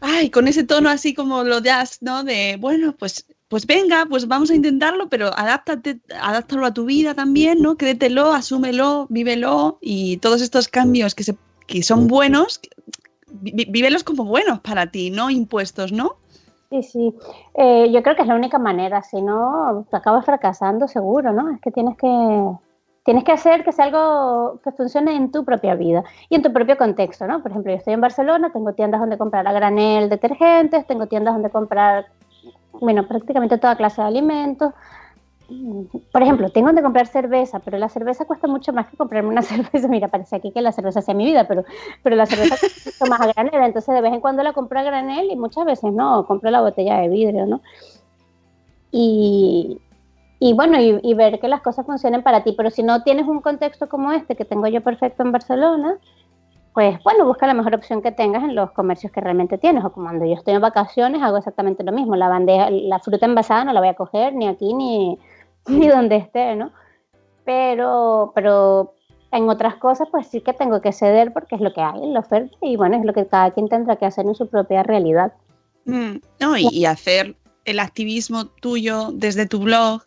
ay, con ese tono así como lo das, ¿no? De, bueno, pues, pues venga, pues vamos a intentarlo, pero adáptate, adáptalo a tu vida también, ¿no? Créetelo, asúmelo, vívelo y todos estos cambios que, se, que son buenos, vívelos como buenos para ti, no impuestos, ¿no?
sí, sí. Eh, yo creo que es la única manera, si no, acabas fracasando seguro, ¿no? Es que tienes que tienes que hacer que sea algo que funcione en tu propia vida y en tu propio contexto, ¿no? Por ejemplo, yo estoy en Barcelona, tengo tiendas donde comprar a granel detergentes, tengo tiendas donde comprar, bueno, prácticamente toda clase de alimentos. Por ejemplo, tengo donde comprar cerveza, pero la cerveza cuesta mucho más que comprarme una cerveza. Mira, parece aquí que la cerveza sea mi vida, pero, pero la cerveza cuesta mucho más a granel. Entonces, de vez en cuando la compro a granel y muchas veces no, compro la botella de vidrio, ¿no? Y, y bueno, y, ver que las cosas funcionen para ti. Pero si no tienes un contexto como este que tengo yo perfecto en Barcelona, pues bueno, busca la mejor opción que tengas en los comercios que realmente tienes. O cuando yo estoy en vacaciones, hago exactamente lo mismo. La bandeja, la fruta envasada no la voy a coger ni aquí ni, ni donde esté, ¿no? Pero, pero en otras cosas, pues sí que tengo que ceder porque es lo que hay en la oferta y bueno, es lo que cada quien tendrá que hacer en su propia realidad.
Mm, no, y hacer el activismo tuyo desde tu blog,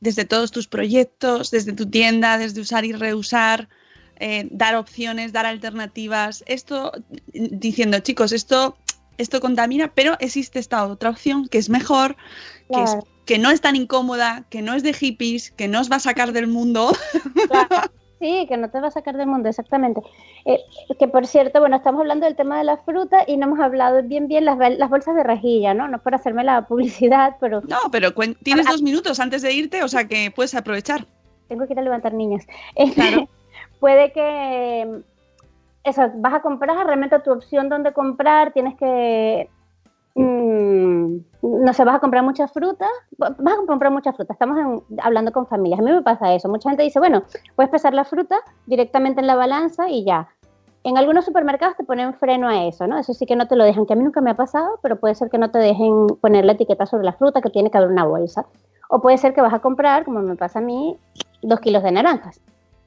desde todos tus proyectos, desde tu tienda, desde usar y reusar, eh, dar opciones, dar alternativas. Esto, diciendo, chicos, esto esto contamina, pero existe esta otra opción que es mejor, que, es- que no es tan incómoda, que no es de hippies, que no os va a sacar del mundo.
Claro. Sí, que no te va a sacar del mundo, exactamente. Eh, que por cierto, bueno, estamos hablando del tema de la fruta y no hemos hablado bien bien las, las bolsas de rejilla, ¿no? No por hacerme la publicidad, pero
No, pero tienes dos minutos antes de irte, o sea que puedes aprovechar.
tengo que ir a levantar niños.
Claro.
puede que eso, vas a comprar, realmente tu opción donde comprar, tienes que mm, no sé, vas a comprar mucha fruta, vas a comprar mucha fruta, estamos hablando con familias, a mí me pasa eso, mucha gente dice, bueno, puedes pesar la fruta directamente en la balanza y ya. En algunos supermercados te ponen freno a eso, ¿no? Eso sí que no te lo dejan, que a mí nunca me ha pasado, pero puede ser que no te dejen poner la etiqueta sobre la fruta, que tiene que haber una bolsa. O puede ser que vas a comprar, como me pasa a mí, dos kilos de naranjas.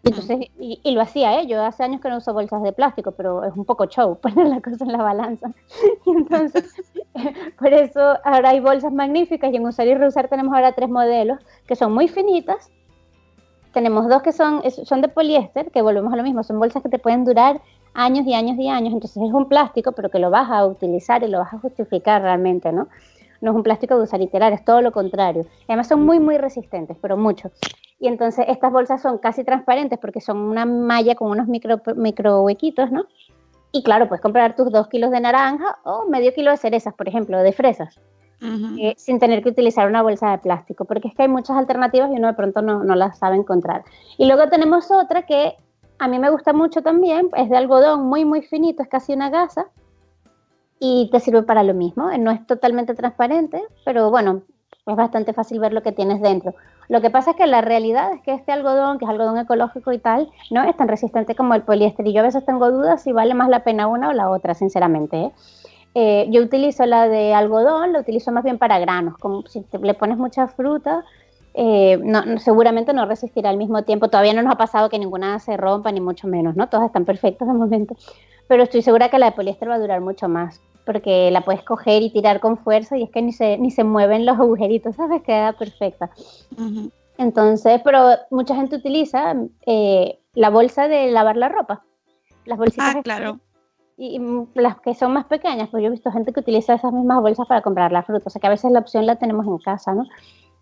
Entonces, y, y lo hacía, ¿eh? Yo hace años que no uso bolsas de plástico, pero es un poco show poner la cosa en la balanza. Y entonces, por eso ahora hay bolsas magníficas y en usar y reusar tenemos ahora tres modelos que son muy finitas. Tenemos dos que son, son de poliéster, que volvemos a lo mismo, son bolsas que te pueden durar años y años y años. Entonces es un plástico, pero que lo vas a utilizar y lo vas a justificar realmente, ¿no? No es un plástico de usar y tirar, es todo lo contrario. Además son muy, muy resistentes, pero mucho. Y entonces estas bolsas son casi transparentes porque son una malla con unos micro, micro huequitos, ¿no? Y claro, puedes comprar tus dos kilos de naranja o medio kilo de cerezas, por ejemplo, de fresas, eh, sin tener que utilizar una bolsa de plástico, porque es que hay muchas alternativas y uno de pronto no, no las sabe encontrar. Y luego tenemos otra que a mí me gusta mucho también, es de algodón muy, muy finito, es casi una gasa, y te sirve para lo mismo. No es totalmente transparente, pero bueno, es bastante fácil ver lo que tienes dentro. Lo que pasa es que la realidad es que este algodón, que es algodón ecológico y tal, no es tan resistente como el poliéster. Y yo a veces tengo dudas si vale más la pena una o la otra, sinceramente. ¿eh? Eh, yo utilizo la de algodón, la utilizo más bien para granos. Como si te- le pones mucha fruta, eh, seguramente no resistirá al mismo tiempo. Todavía no nos ha pasado que ninguna se rompa, ni mucho menos, ¿no? Todas están perfectas de momento. Pero estoy segura que la de poliéster va a durar mucho más, porque la puedes coger y tirar con fuerza y es que ni se, ni se mueven los agujeritos, ¿sabes? Queda perfecta. Entonces, pero mucha gente utiliza eh, la bolsa de lavar la ropa. Las bolsitas
Ah, claro.
y, y, las que son más pequeñas, pues yo he visto gente que utiliza esas mismas bolsas para comprar la fruta, o sea que a veces la opción la tenemos en casa, ¿no?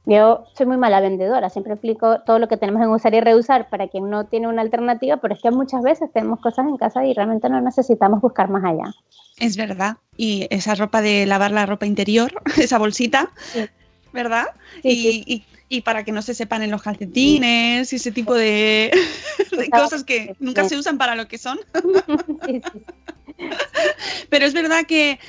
Yo soy muy mala vendedora, siempre explico todo lo que tenemos en usar y reusar para quien no tiene una alternativa, pero es que muchas veces tenemos cosas en casa y realmente no necesitamos buscar más allá.
Es verdad. Y esa ropa de lavar la ropa interior, esa bolsita,
Sí.
¿verdad?
Sí,
y,
sí.
y- y para que no se sepan en los calcetines y ese tipo de, de cosas que nunca se usan para lo que son.
Sí, sí,
Pero es verdad que,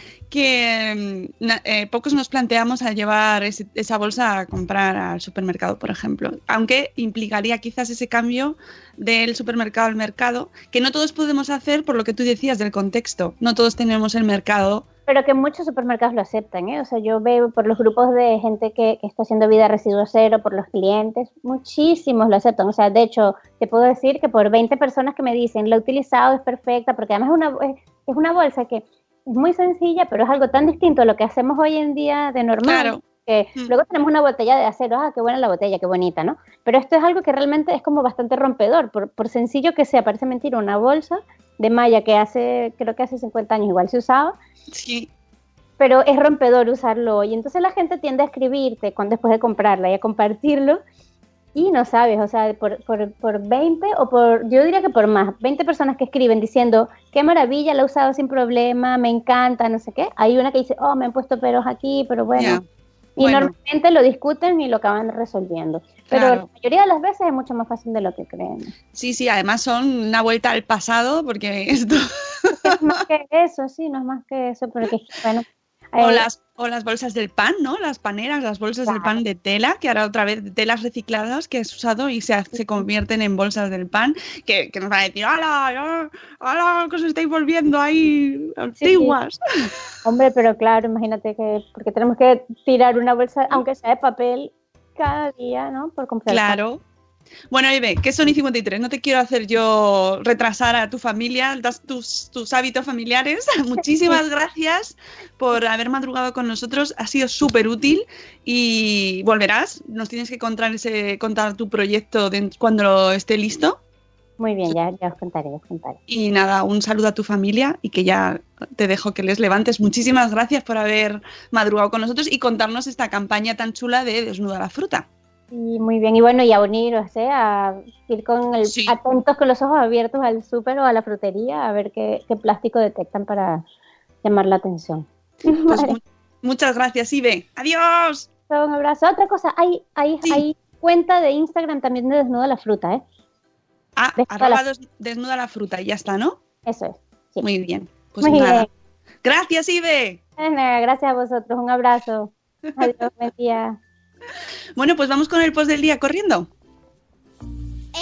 mm, eh, pocos nos planteamos a llevar esa bolsa a comprar al supermercado, por ejemplo. Aunque implicaría quizás ese cambio del supermercado al mercado, que no todos podemos hacer por lo que tú decías del contexto. No todos tenemos el mercado.
Pero que muchos supermercados lo aceptan, ¿eh? O sea, yo veo por los grupos de gente que, que está haciendo vida residuo cero, por los clientes, muchísimos lo aceptan. O sea, de hecho, te puedo decir que por 20 personas que me dicen, la he utilizado, es perfecta, porque además es una, es- una bolsa que es muy sencilla, pero es algo tan distinto a lo que hacemos hoy en día de normal.
Claro.
Que
Mm.
luego tenemos una botella de acero, ah, qué buena la botella, qué bonita, ¿no? Pero esto es algo que realmente es como bastante rompedor, por, por sencillo que sea, parece mentira, una bolsa de malla que hace, creo que hace 50 años igual se usaba,
Sí,
pero es rompedor usarlo hoy. Entonces la gente tiende a escribirte cuando, después de comprarla y a compartirlo y no sabes, o sea, por, por, por 20 o por, yo diría que por más, 20 personas que escriben diciendo, qué maravilla, la he usado sin problema, me encanta, no sé qué. Hay una que dice, oh, me han puesto peros aquí, pero bueno. Y
Bueno.
normalmente lo discuten y lo acaban resolviendo. Pero
Claro.
la mayoría de las veces es mucho más fácil de lo que creen.
sí, sí, además son una vuelta al pasado porque esto...
No es más que eso, sí, no es más que eso, porque es que, bueno.
O
eh,
las, o las bolsas del pan, ¿no? Las paneras, las bolsas del pan de tela, que ahora otra vez de telas recicladas que has usado y se, se convierten en bolsas del pan, que, que nos van a decir, ¡hala! ¡hala! que os estáis volviendo ahí antiguas!
Hombre, pero claro, imagínate que, porque tenemos que tirar una bolsa, aunque sea de papel, cada día, ¿no? Por comprar.
Claro. Bueno, Eve, que son y 53. No te quiero hacer yo retrasar a tu familia, das tus, tus hábitos familiares. Muchísimas gracias por haber madrugado con nosotros. Ha sido súper útil y volverás. Nos tienes que contar, ese, contar tu proyecto de- cuando esté listo.
Muy bien, ya, ya os contaré, os contaré.
Y nada, un saludo a tu familia y que ya te dejo que les levantes. Muchísimas gracias por haber madrugado con nosotros y contarnos esta campaña tan chula de Desnuda la fruta.
Y muy bien, y bueno, y a uniros, ¿eh? a ir con el,
Sí.
atentos con los ojos abiertos al súper o a la frutería a ver qué, qué plástico detectan para llamar la atención.
Pues
Vale.
muchas gracias, Ibe. Adiós.
Un abrazo. Otra cosa, hay, hay,
Sí.
hay cuenta de Instagram también de Desnuda la Fruta, ¿eh?
Ah,
Desnuda la-
des- desnuda la fruta y ya está, ¿no?
Eso es. Sí.
Muy bien. Pues
Muy
nada.
bien.
Gracias, Ibe.
Gracias a vosotros, un abrazo. Adiós, buen día.
Bueno, pues vamos con el post del día corriendo.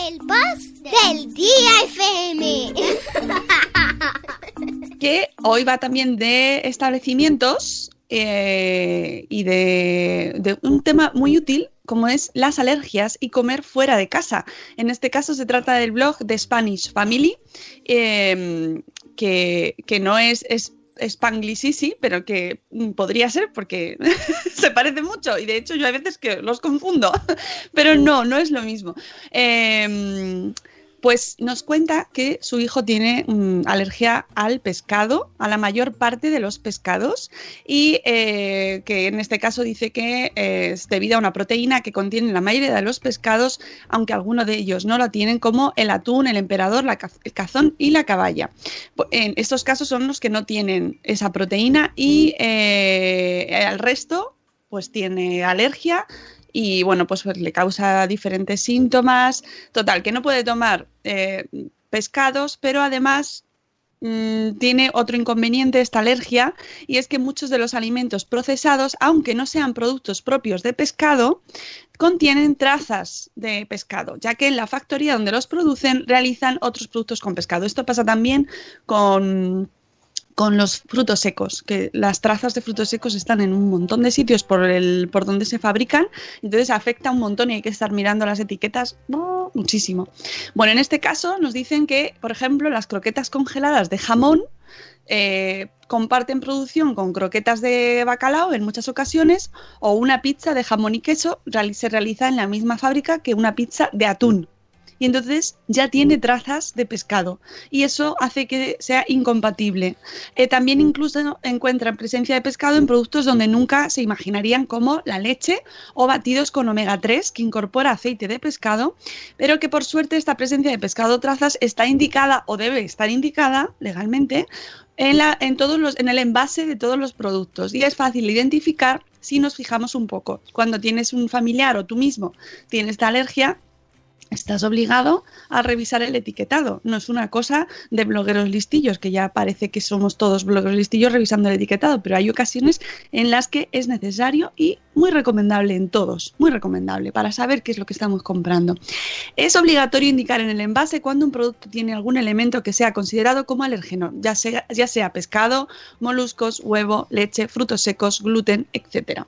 El boss del día FM.
que hoy va también de establecimientos eh, y de, de un tema muy útil como es las alergias y comer fuera de casa. En este caso se trata del blog de Spanish Family, eh, que, que no es, es Spanglish pero que mm, podría ser porque se parece mucho y de hecho yo a veces que los confundo, pero no, no es lo mismo. Eh, pues nos cuenta que su hijo tiene mm, alergia al pescado, a la mayor parte de los pescados, y eh, que en este caso dice que eh, es debido a una proteína que contiene la mayoría de los pescados, aunque algunos de ellos no la tienen, como el atún, el emperador, la el cazón y la caballa. En estos casos son los que no tienen esa proteína y eh, al resto pues tiene alergia y bueno, pues, pues le causa diferentes síntomas. Total, que no puede tomar eh, pescados, pero además mm, tiene otro inconveniente esta alergia y es que muchos de los alimentos procesados, aunque no sean productos propios de pescado, contienen trazas de pescado, ya que en la factoría donde los producen realizan otros productos con pescado. Esto pasa también con con los frutos secos, que las trazas de frutos secos están en un montón de sitios por, el, por donde se fabrican, entonces afecta un montón y hay que estar mirando las etiquetas ¡oh! muchísimo. Bueno, en este caso nos dicen que, por ejemplo, las croquetas congeladas de jamón eh, comparten producción con croquetas de bacalao en muchas ocasiones o una pizza de jamón y queso se realiza en la misma fábrica que una pizza de atún. Y entonces ya tiene trazas de pescado y eso hace que sea incompatible. Eh, también incluso encuentran presencia de pescado en productos donde nunca se imaginarían como la leche o batidos con omega 3 que incorpora aceite de pescado, pero que por suerte esta presencia de pescado trazas está indicada o debe estar indicada legalmente en, la, en, todos los, en el envase de todos los productos y es fácil identificar si nos fijamos un poco. Cuando tienes un familiar o tú mismo tienes esta alergia, estás obligado a revisar el etiquetado. No es una cosa de blogueros listillos, que ya parece que somos todos blogueros listillos revisando el etiquetado, pero hay ocasiones en las que es necesario y muy recomendable en todos, muy recomendable para saber qué es lo que estamos comprando. Es obligatorio indicar en el envase cuando un producto tiene algún elemento que sea considerado como alérgeno, ya sea, ya sea pescado, moluscos, huevo, leche, frutos secos, gluten, etc.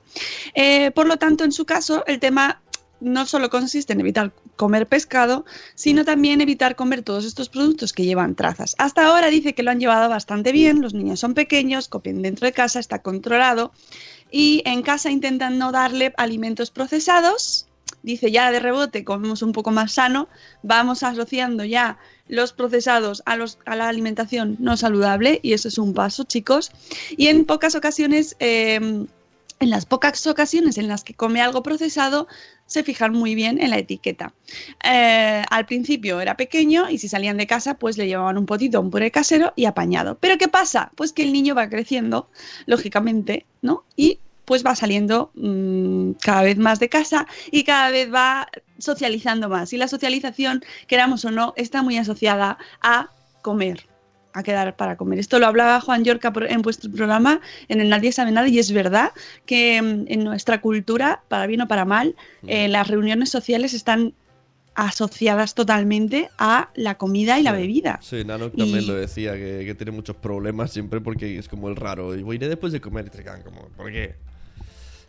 Eh, por lo tanto, en su caso, el tema no solo consiste en evitar comer pescado, sino también evitar comer todos estos productos que llevan trazas. Hasta ahora dice que lo han llevado bastante bien, los niños son pequeños, copian dentro de casa, está controlado y en casa intentan no darle alimentos procesados. Dice ya de rebote, comemos un poco más sano, vamos asociando ya los procesados a, los, a la alimentación no saludable y eso es un paso, chicos. Y en pocas ocasiones... Eh, en las pocas ocasiones en las que come algo procesado, se fijan muy bien en la etiqueta. Eh, al principio era pequeño y si salían de casa, pues le llevaban un potito, un puré casero y apañado. Pero ¿qué pasa? Pues que el niño va creciendo, lógicamente, ¿no? Y pues va saliendo mmm, cada vez más de casa y cada vez va socializando más. Y la socialización, queramos o no, está muy asociada a comer a quedar para comer. Esto lo hablaba Juan Yorca en vuestro programa, en el Nadie sabe nada, y es verdad que en nuestra cultura, para bien o para mal, eh, las reuniones sociales están asociadas totalmente a la comida y la bebida.
Sí, Nano también y... lo decía, que, que, tiene muchos problemas siempre porque es como el raro. Y voy iré después de comer y te quedan como, ¿por qué?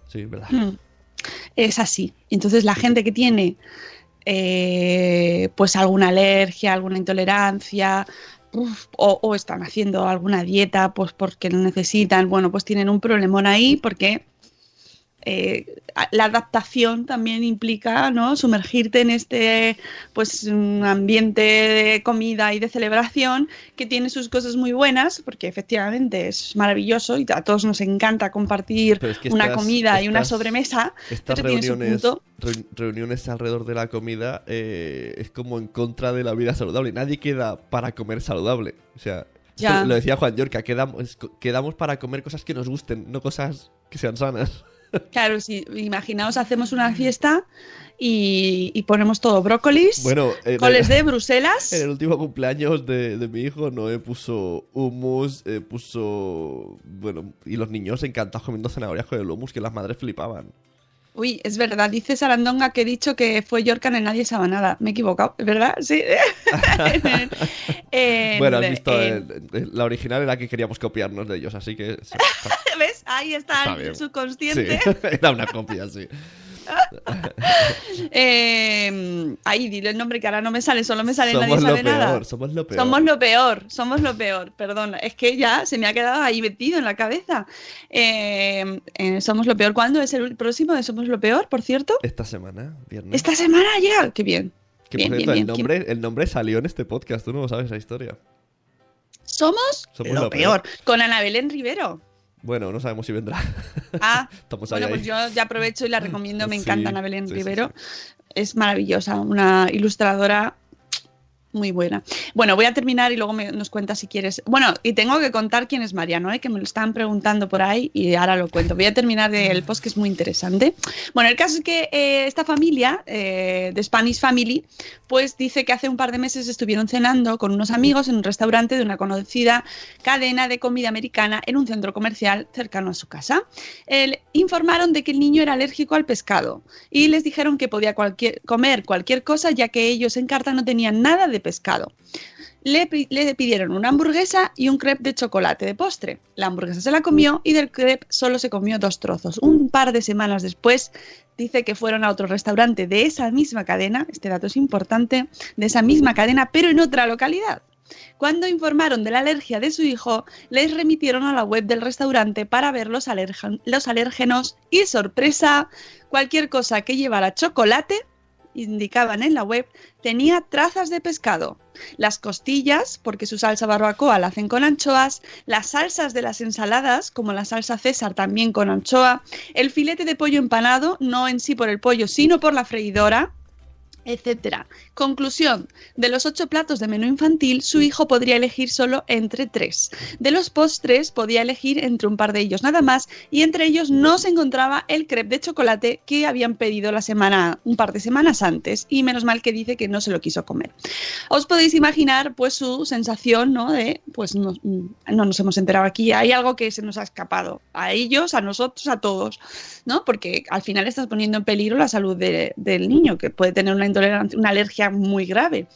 Sí, verdad.
Mm. Es así. Entonces la gente que tiene eh, pues alguna alergia, alguna intolerancia, O, o, están haciendo alguna dieta pues porque lo necesitan, bueno, pues tienen un problemón ahí porque eh, la adaptación también implica ¿no? sumergirte en este pues un ambiente de comida y de celebración que tiene sus cosas muy buenas, porque efectivamente es maravilloso y a todos nos encanta compartir
Pero es que
una comida y una sobremesa,
Estas
pero
reuniones,
punto.
reuniones alrededor de la comida eh, es como en contra de la vida saludable. Nadie queda para comer saludable. O sea,
Ya.
lo decía Juan Yorca, quedamos, quedamos para comer cosas que nos gusten, no cosas que sean sanas.
Claro, si imaginaos, hacemos una fiesta y, y ponemos todo brócolis,
Bueno, en
coles
el,
de Bruselas.
en el último cumpleaños de, de mi hijo, Noé puso hummus, eh, puso... Bueno, y los niños encantados comiendo zanahorias con el hummus, que las madres flipaban.
Uy, es verdad, dice Sarandonga que he dicho que fue Yorka en el Nadie sabe nada. Me he equivocado, ¿es verdad? Sí. En- en-
bueno, has visto,
en-
eh, la original era que queríamos copiarnos de ellos, así que...
¿Ves? Ahí está,
Está
el
bien.
subconsciente.
Sí, era una copia, sí.
Eh, ahí, dile el nombre que ahora no me sale, solo me sale
somos
Nadie
lo
sabe
peor,
nada.
somos lo peor.
Somos lo peor, somos lo peor, perdona. Es que ya se me ha quedado ahí metido en la cabeza. Eh, eh, somos lo peor. ¿Cuándo es el próximo de Somos lo peor, por cierto?
Esta semana, viernes.
Esta semana ya. Qué bien.
que
bien,
por
bien,
cierto,
bien.
el, nombre, el nombre salió en este podcast, tú no lo sabes esa historia.
Somos,
Somos
lo,
lo
peor.
peor.
Con Ana Belén Rivero.
Bueno, no sabemos si vendrá.
Ah,
ahí,
bueno, pues
ahí.
yo ya aprovecho y la recomiendo. Me
Sí,
encanta Ana Belén
sí, sí,
Rivero. Es maravillosa, una ilustradora muy buena. Bueno, voy a terminar y luego me- nos cuentas si quieres. Bueno, y tengo que contar quién es Mariano, ¿eh? que me lo están preguntando por ahí y ahora lo cuento. Voy a terminar del post que es muy interesante. Bueno, el caso es que eh, esta familia eh, de Spanish Family, pues dice que hace un par de meses estuvieron cenando con unos amigos en un restaurante de una conocida cadena de comida americana en un centro comercial cercano a su casa. Informaron de que el niño era alérgico al pescado y les dijeron que podía comer cualquier cosa ya que ellos en carta no tenían nada de pescado. Le, pi- le pidieron una hamburguesa y un crepe de chocolate de postre. La hamburguesa se la comió y del crepe solo se comió dos trozos. Un par de semanas después dice que fueron a otro restaurante de esa misma cadena, este dato es importante, de esa misma cadena, pero en otra localidad. Cuando informaron de la alergia de su hijo, les remitieron a la web del restaurante para ver los alérgenos y sorpresa, cualquier cosa que llevara chocolate, indicaban en la web, tenía trazas de pescado. Las costillas, porque su salsa barbacoa la hacen con anchoas, las salsas de las ensaladas, como la salsa César también con anchoa, el filete de pollo empanado, no en sí por el pollo, sino por la freidora, etcétera. Conclusión, de los ocho platos de menú infantil, su hijo podría elegir solo entre tres. De los postres, podía elegir entre un par de ellos nada más, y entre ellos no se encontraba el crepe de chocolate que habían pedido la semana, un par de semanas antes, y menos mal que dice que no se lo quiso comer. Os podéis imaginar, pues, su sensación, ¿no? De, pues, no, no nos hemos enterado aquí, hay algo que se nos ha escapado. A ellos, a nosotros, a todos, ¿no? Porque al final estás poniendo en peligro la salud de- del niño, que puede tener una una alergia muy grave.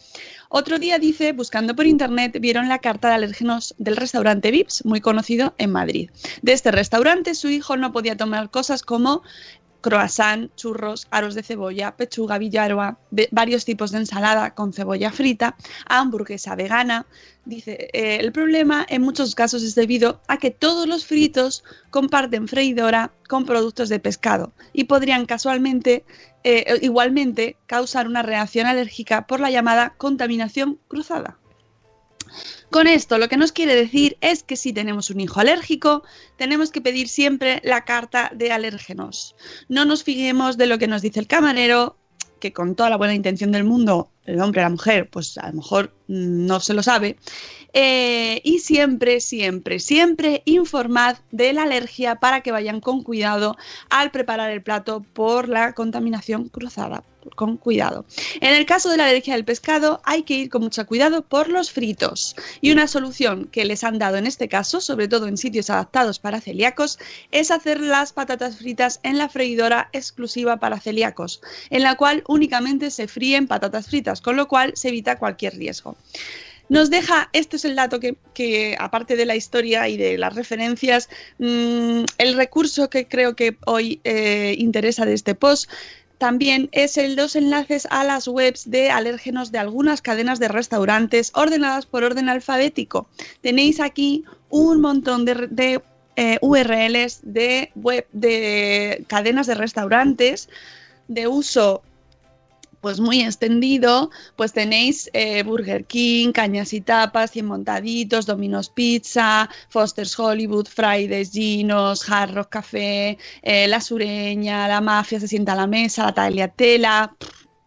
Otro día dice, buscando por internet, vieron la carta de alérgenos del restaurante Vips, muy conocido en Madrid. De este restaurante, su hijo no podía tomar cosas como croissant, churros, aros de cebolla, pechuga villarroa, ve- varios tipos de ensalada con cebolla frita, hamburguesa vegana. Dice, eh, el problema en muchos casos es debido a que todos los fritos comparten freidora con productos de pescado y podrían casualmente, eh, igualmente, causar una reacción alérgica por la llamada contaminación cruzada. Con esto lo que nos quiere decir es que si tenemos un hijo alérgico, tenemos que pedir siempre la carta de alérgenos. No nos fijemos de lo que nos dice el camarero, que con toda la buena intención del mundo, el hombre la mujer, pues a lo mejor no se lo sabe. Eh, y siempre, siempre, siempre informad de la alergia para que vayan con cuidado al preparar el plato por la contaminación cruzada. Con cuidado. En el caso de la alergia del pescado, hay que ir con mucho cuidado por los fritos. Y una solución que les han dado en este caso, sobre todo en sitios adaptados para celíacos, es hacer las patatas fritas en la freidora exclusiva para celíacos, en la cual únicamente se fríen patatas fritas, con lo cual se evita cualquier riesgo. Nos deja, este es el dato que, aparte de la historia y de las referencias, mmm, el recurso que creo que hoy eh, interesa de este post también es el dos enlaces a las webs de alérgenos de algunas cadenas de restaurantes ordenadas por orden alfabético. Tenéis aquí un montón de, de eh, URLs de web de cadenas de restaurantes de uso pues muy extendido, pues tenéis eh, Burger King, Cañas y Tapas, Cien Montaditos, Domino's Pizza, Foster's Hollywood, Fridays, Ginos, Hard Rock Café, eh, La Sureña, La Mafia se sienta a la mesa, La Tagliatela,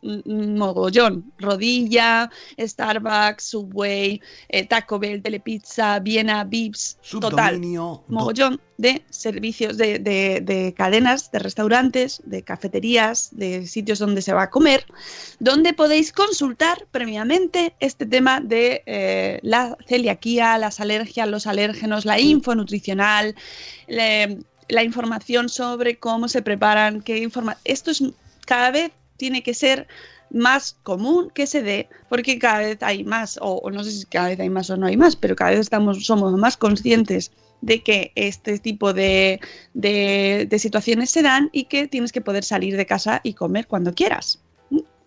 mogollón, Rodilla, Starbucks, Subway, eh, Taco Bell, Telepizza, Viena, Vips, total, mogollón de servicios, de, de- de cadenas, de restaurantes, de cafeterías, de sitios donde se va a comer, donde podéis consultar previamente este tema de eh, la celiaquía, las alergias, los alérgenos, la info nutricional, le- la información sobre cómo se preparan, qué informa Esto es cada vez tiene que ser más común que se dé, porque cada vez hay más, o, no sé si cada vez hay más o no hay más, pero cada vez estamos, somos más conscientes de que este tipo de, de- situaciones se dan y que tienes que poder salir de casa y comer cuando quieras.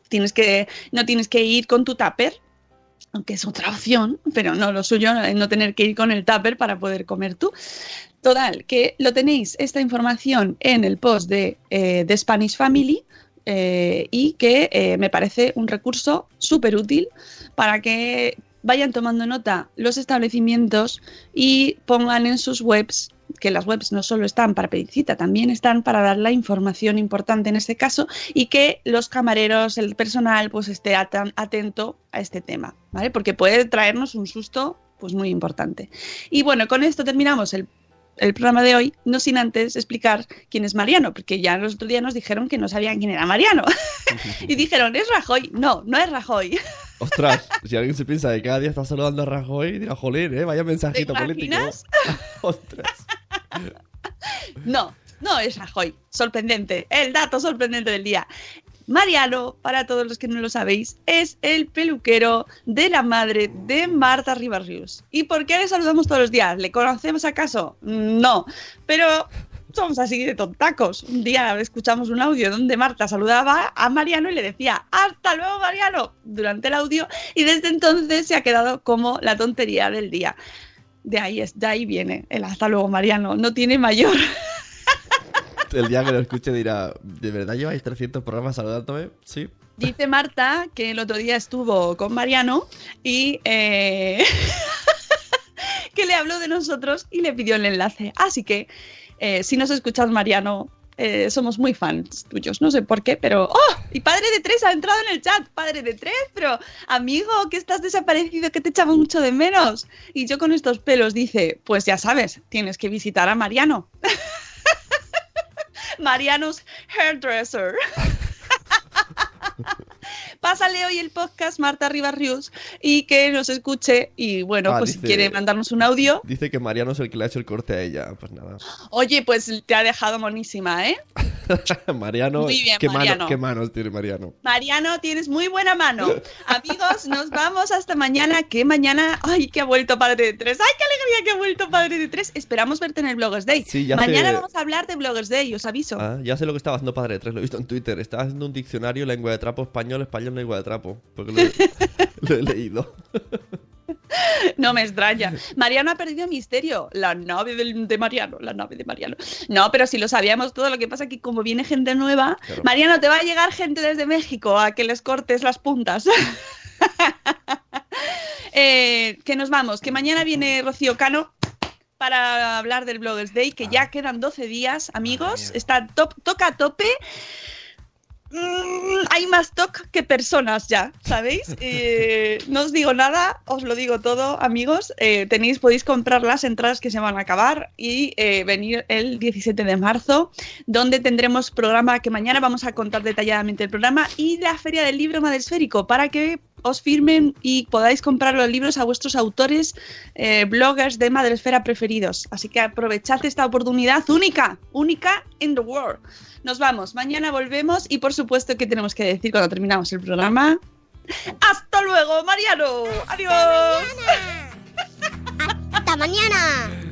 Tienes que, no tienes que ir con tu tupper, aunque es otra opción, pero no lo suyo no tener que ir con el tupper para poder comer tú. Total, que lo tenéis esta información en el post de, eh, de Spanish Family eh, y que eh, me parece un recurso súper útil para que vayan tomando nota los establecimientos y pongan en sus webs, que las webs no solo están para pedir cita, también están para dar la información importante en este caso y que los camareros, el personal, pues esté atento a este tema, ¿vale? Porque puede traernos un susto pues muy importante. Y bueno, con esto terminamos el el programa de hoy, no sin antes explicar quién es Mariano, porque ya los otros días nos dijeron que no sabían quién era Mariano. y dijeron, ¿es Rajoy? No, no es Rajoy.
Ostras, si alguien se piensa que cada día está saludando a Rajoy, dirá, joder, ¿eh? Vaya mensajito
¿Te
político. Ostras.
No, no es Rajoy. Sorprendente. El dato sorprendente del día. Mariano, para todos los que no lo sabéis, es el peluquero de la madre de Marta Ribarrius. ¿Y por qué le saludamos todos los días? ¿Le conocemos acaso? No, pero somos así de tontacos. Un día escuchamos un audio donde Marta saludaba a Mariano y le decía hasta luego Mariano durante el audio y desde entonces se ha quedado como la tontería del día. De ahí, es, de ahí viene el hasta luego Mariano. No tiene mayor.
El día que lo escuche dirá, ¿de verdad lleváis 300 programas saludándome? Sí.
Dice Marta que el otro día estuvo con Mariano y eh, que le habló de nosotros y le pidió el enlace. Así que eh, si nos escuchas, Mariano, eh, somos muy fans tuyos. No sé por qué, pero. ¡Oh! Y padre de tres ha entrado en el chat. Padre de tres, pero amigo, que estás desaparecido, que te echamos mucho de menos. Y yo con estos pelos dice: Pues ya sabes, tienes que visitar a Mariano. Mariano's hairdresser. Pásale hoy el podcast Marta Ribarrius y que nos escuche y bueno,
Ah,
pues
dice-
si quiere mandarnos un audio,
Dice que Mariano es el que le ha hecho el corte a ella. Pues nada.
oye, pues te ha dejado monísima, ¿eh?
Mariano.
Muy bien,
¿qué, mano-
Mariano.
¿Qué manos tiene Mariano?
Mariano, tienes muy buena mano. Amigos, nos vamos hasta mañana, que mañana, ay, que ha vuelto Padre de Tres, ay, qué alegría que ha vuelto Padre de Tres. Esperamos verte en el Bloggers Day.
Sí, ya
mañana
sé-
vamos a hablar de Bloggers Day, os aviso.
Ah, ya sé lo que estaba haciendo Padre de Tres, lo he visto en Twitter. Estaba haciendo un diccionario lengua de trapo español, español lengua de trapo. Porque lo he, lo he leído.
No me extraña. Mariano ha perdido misterio. La nave del- de Mariano, la nave de Mariano. No, pero si lo sabíamos todo, lo que pasa es que como viene gente nueva,
Claro.
Mariano, te va a llegar gente desde México a que les cortes las puntas. Eh, que nos vamos, que mañana viene Rocío Cano para hablar del Bloggers Day, que ya quedan 12 días, amigos. Está top, toca a tope. Mm, hay más TOC que personas ya, ¿sabéis? Eh, no os digo nada, os lo digo todo, amigos. Eh, tenéis, podéis comprar las entradas que se van a acabar y eh, venir el 17 de marzo, donde tendremos programa que mañana vamos a contar detalladamente el programa y la Feria del Libro Madresférico para que os firmen y podáis comprar los libros a vuestros autores, eh, bloggers de Madresfera preferidos. Así que aprovechad esta oportunidad única, única in the world. Nos vamos, mañana volvemos y por supuesto que tenemos que decir cuando terminamos el programa. ¡Hasta luego, Mariano! ¡Adiós!
¡Hasta mañana!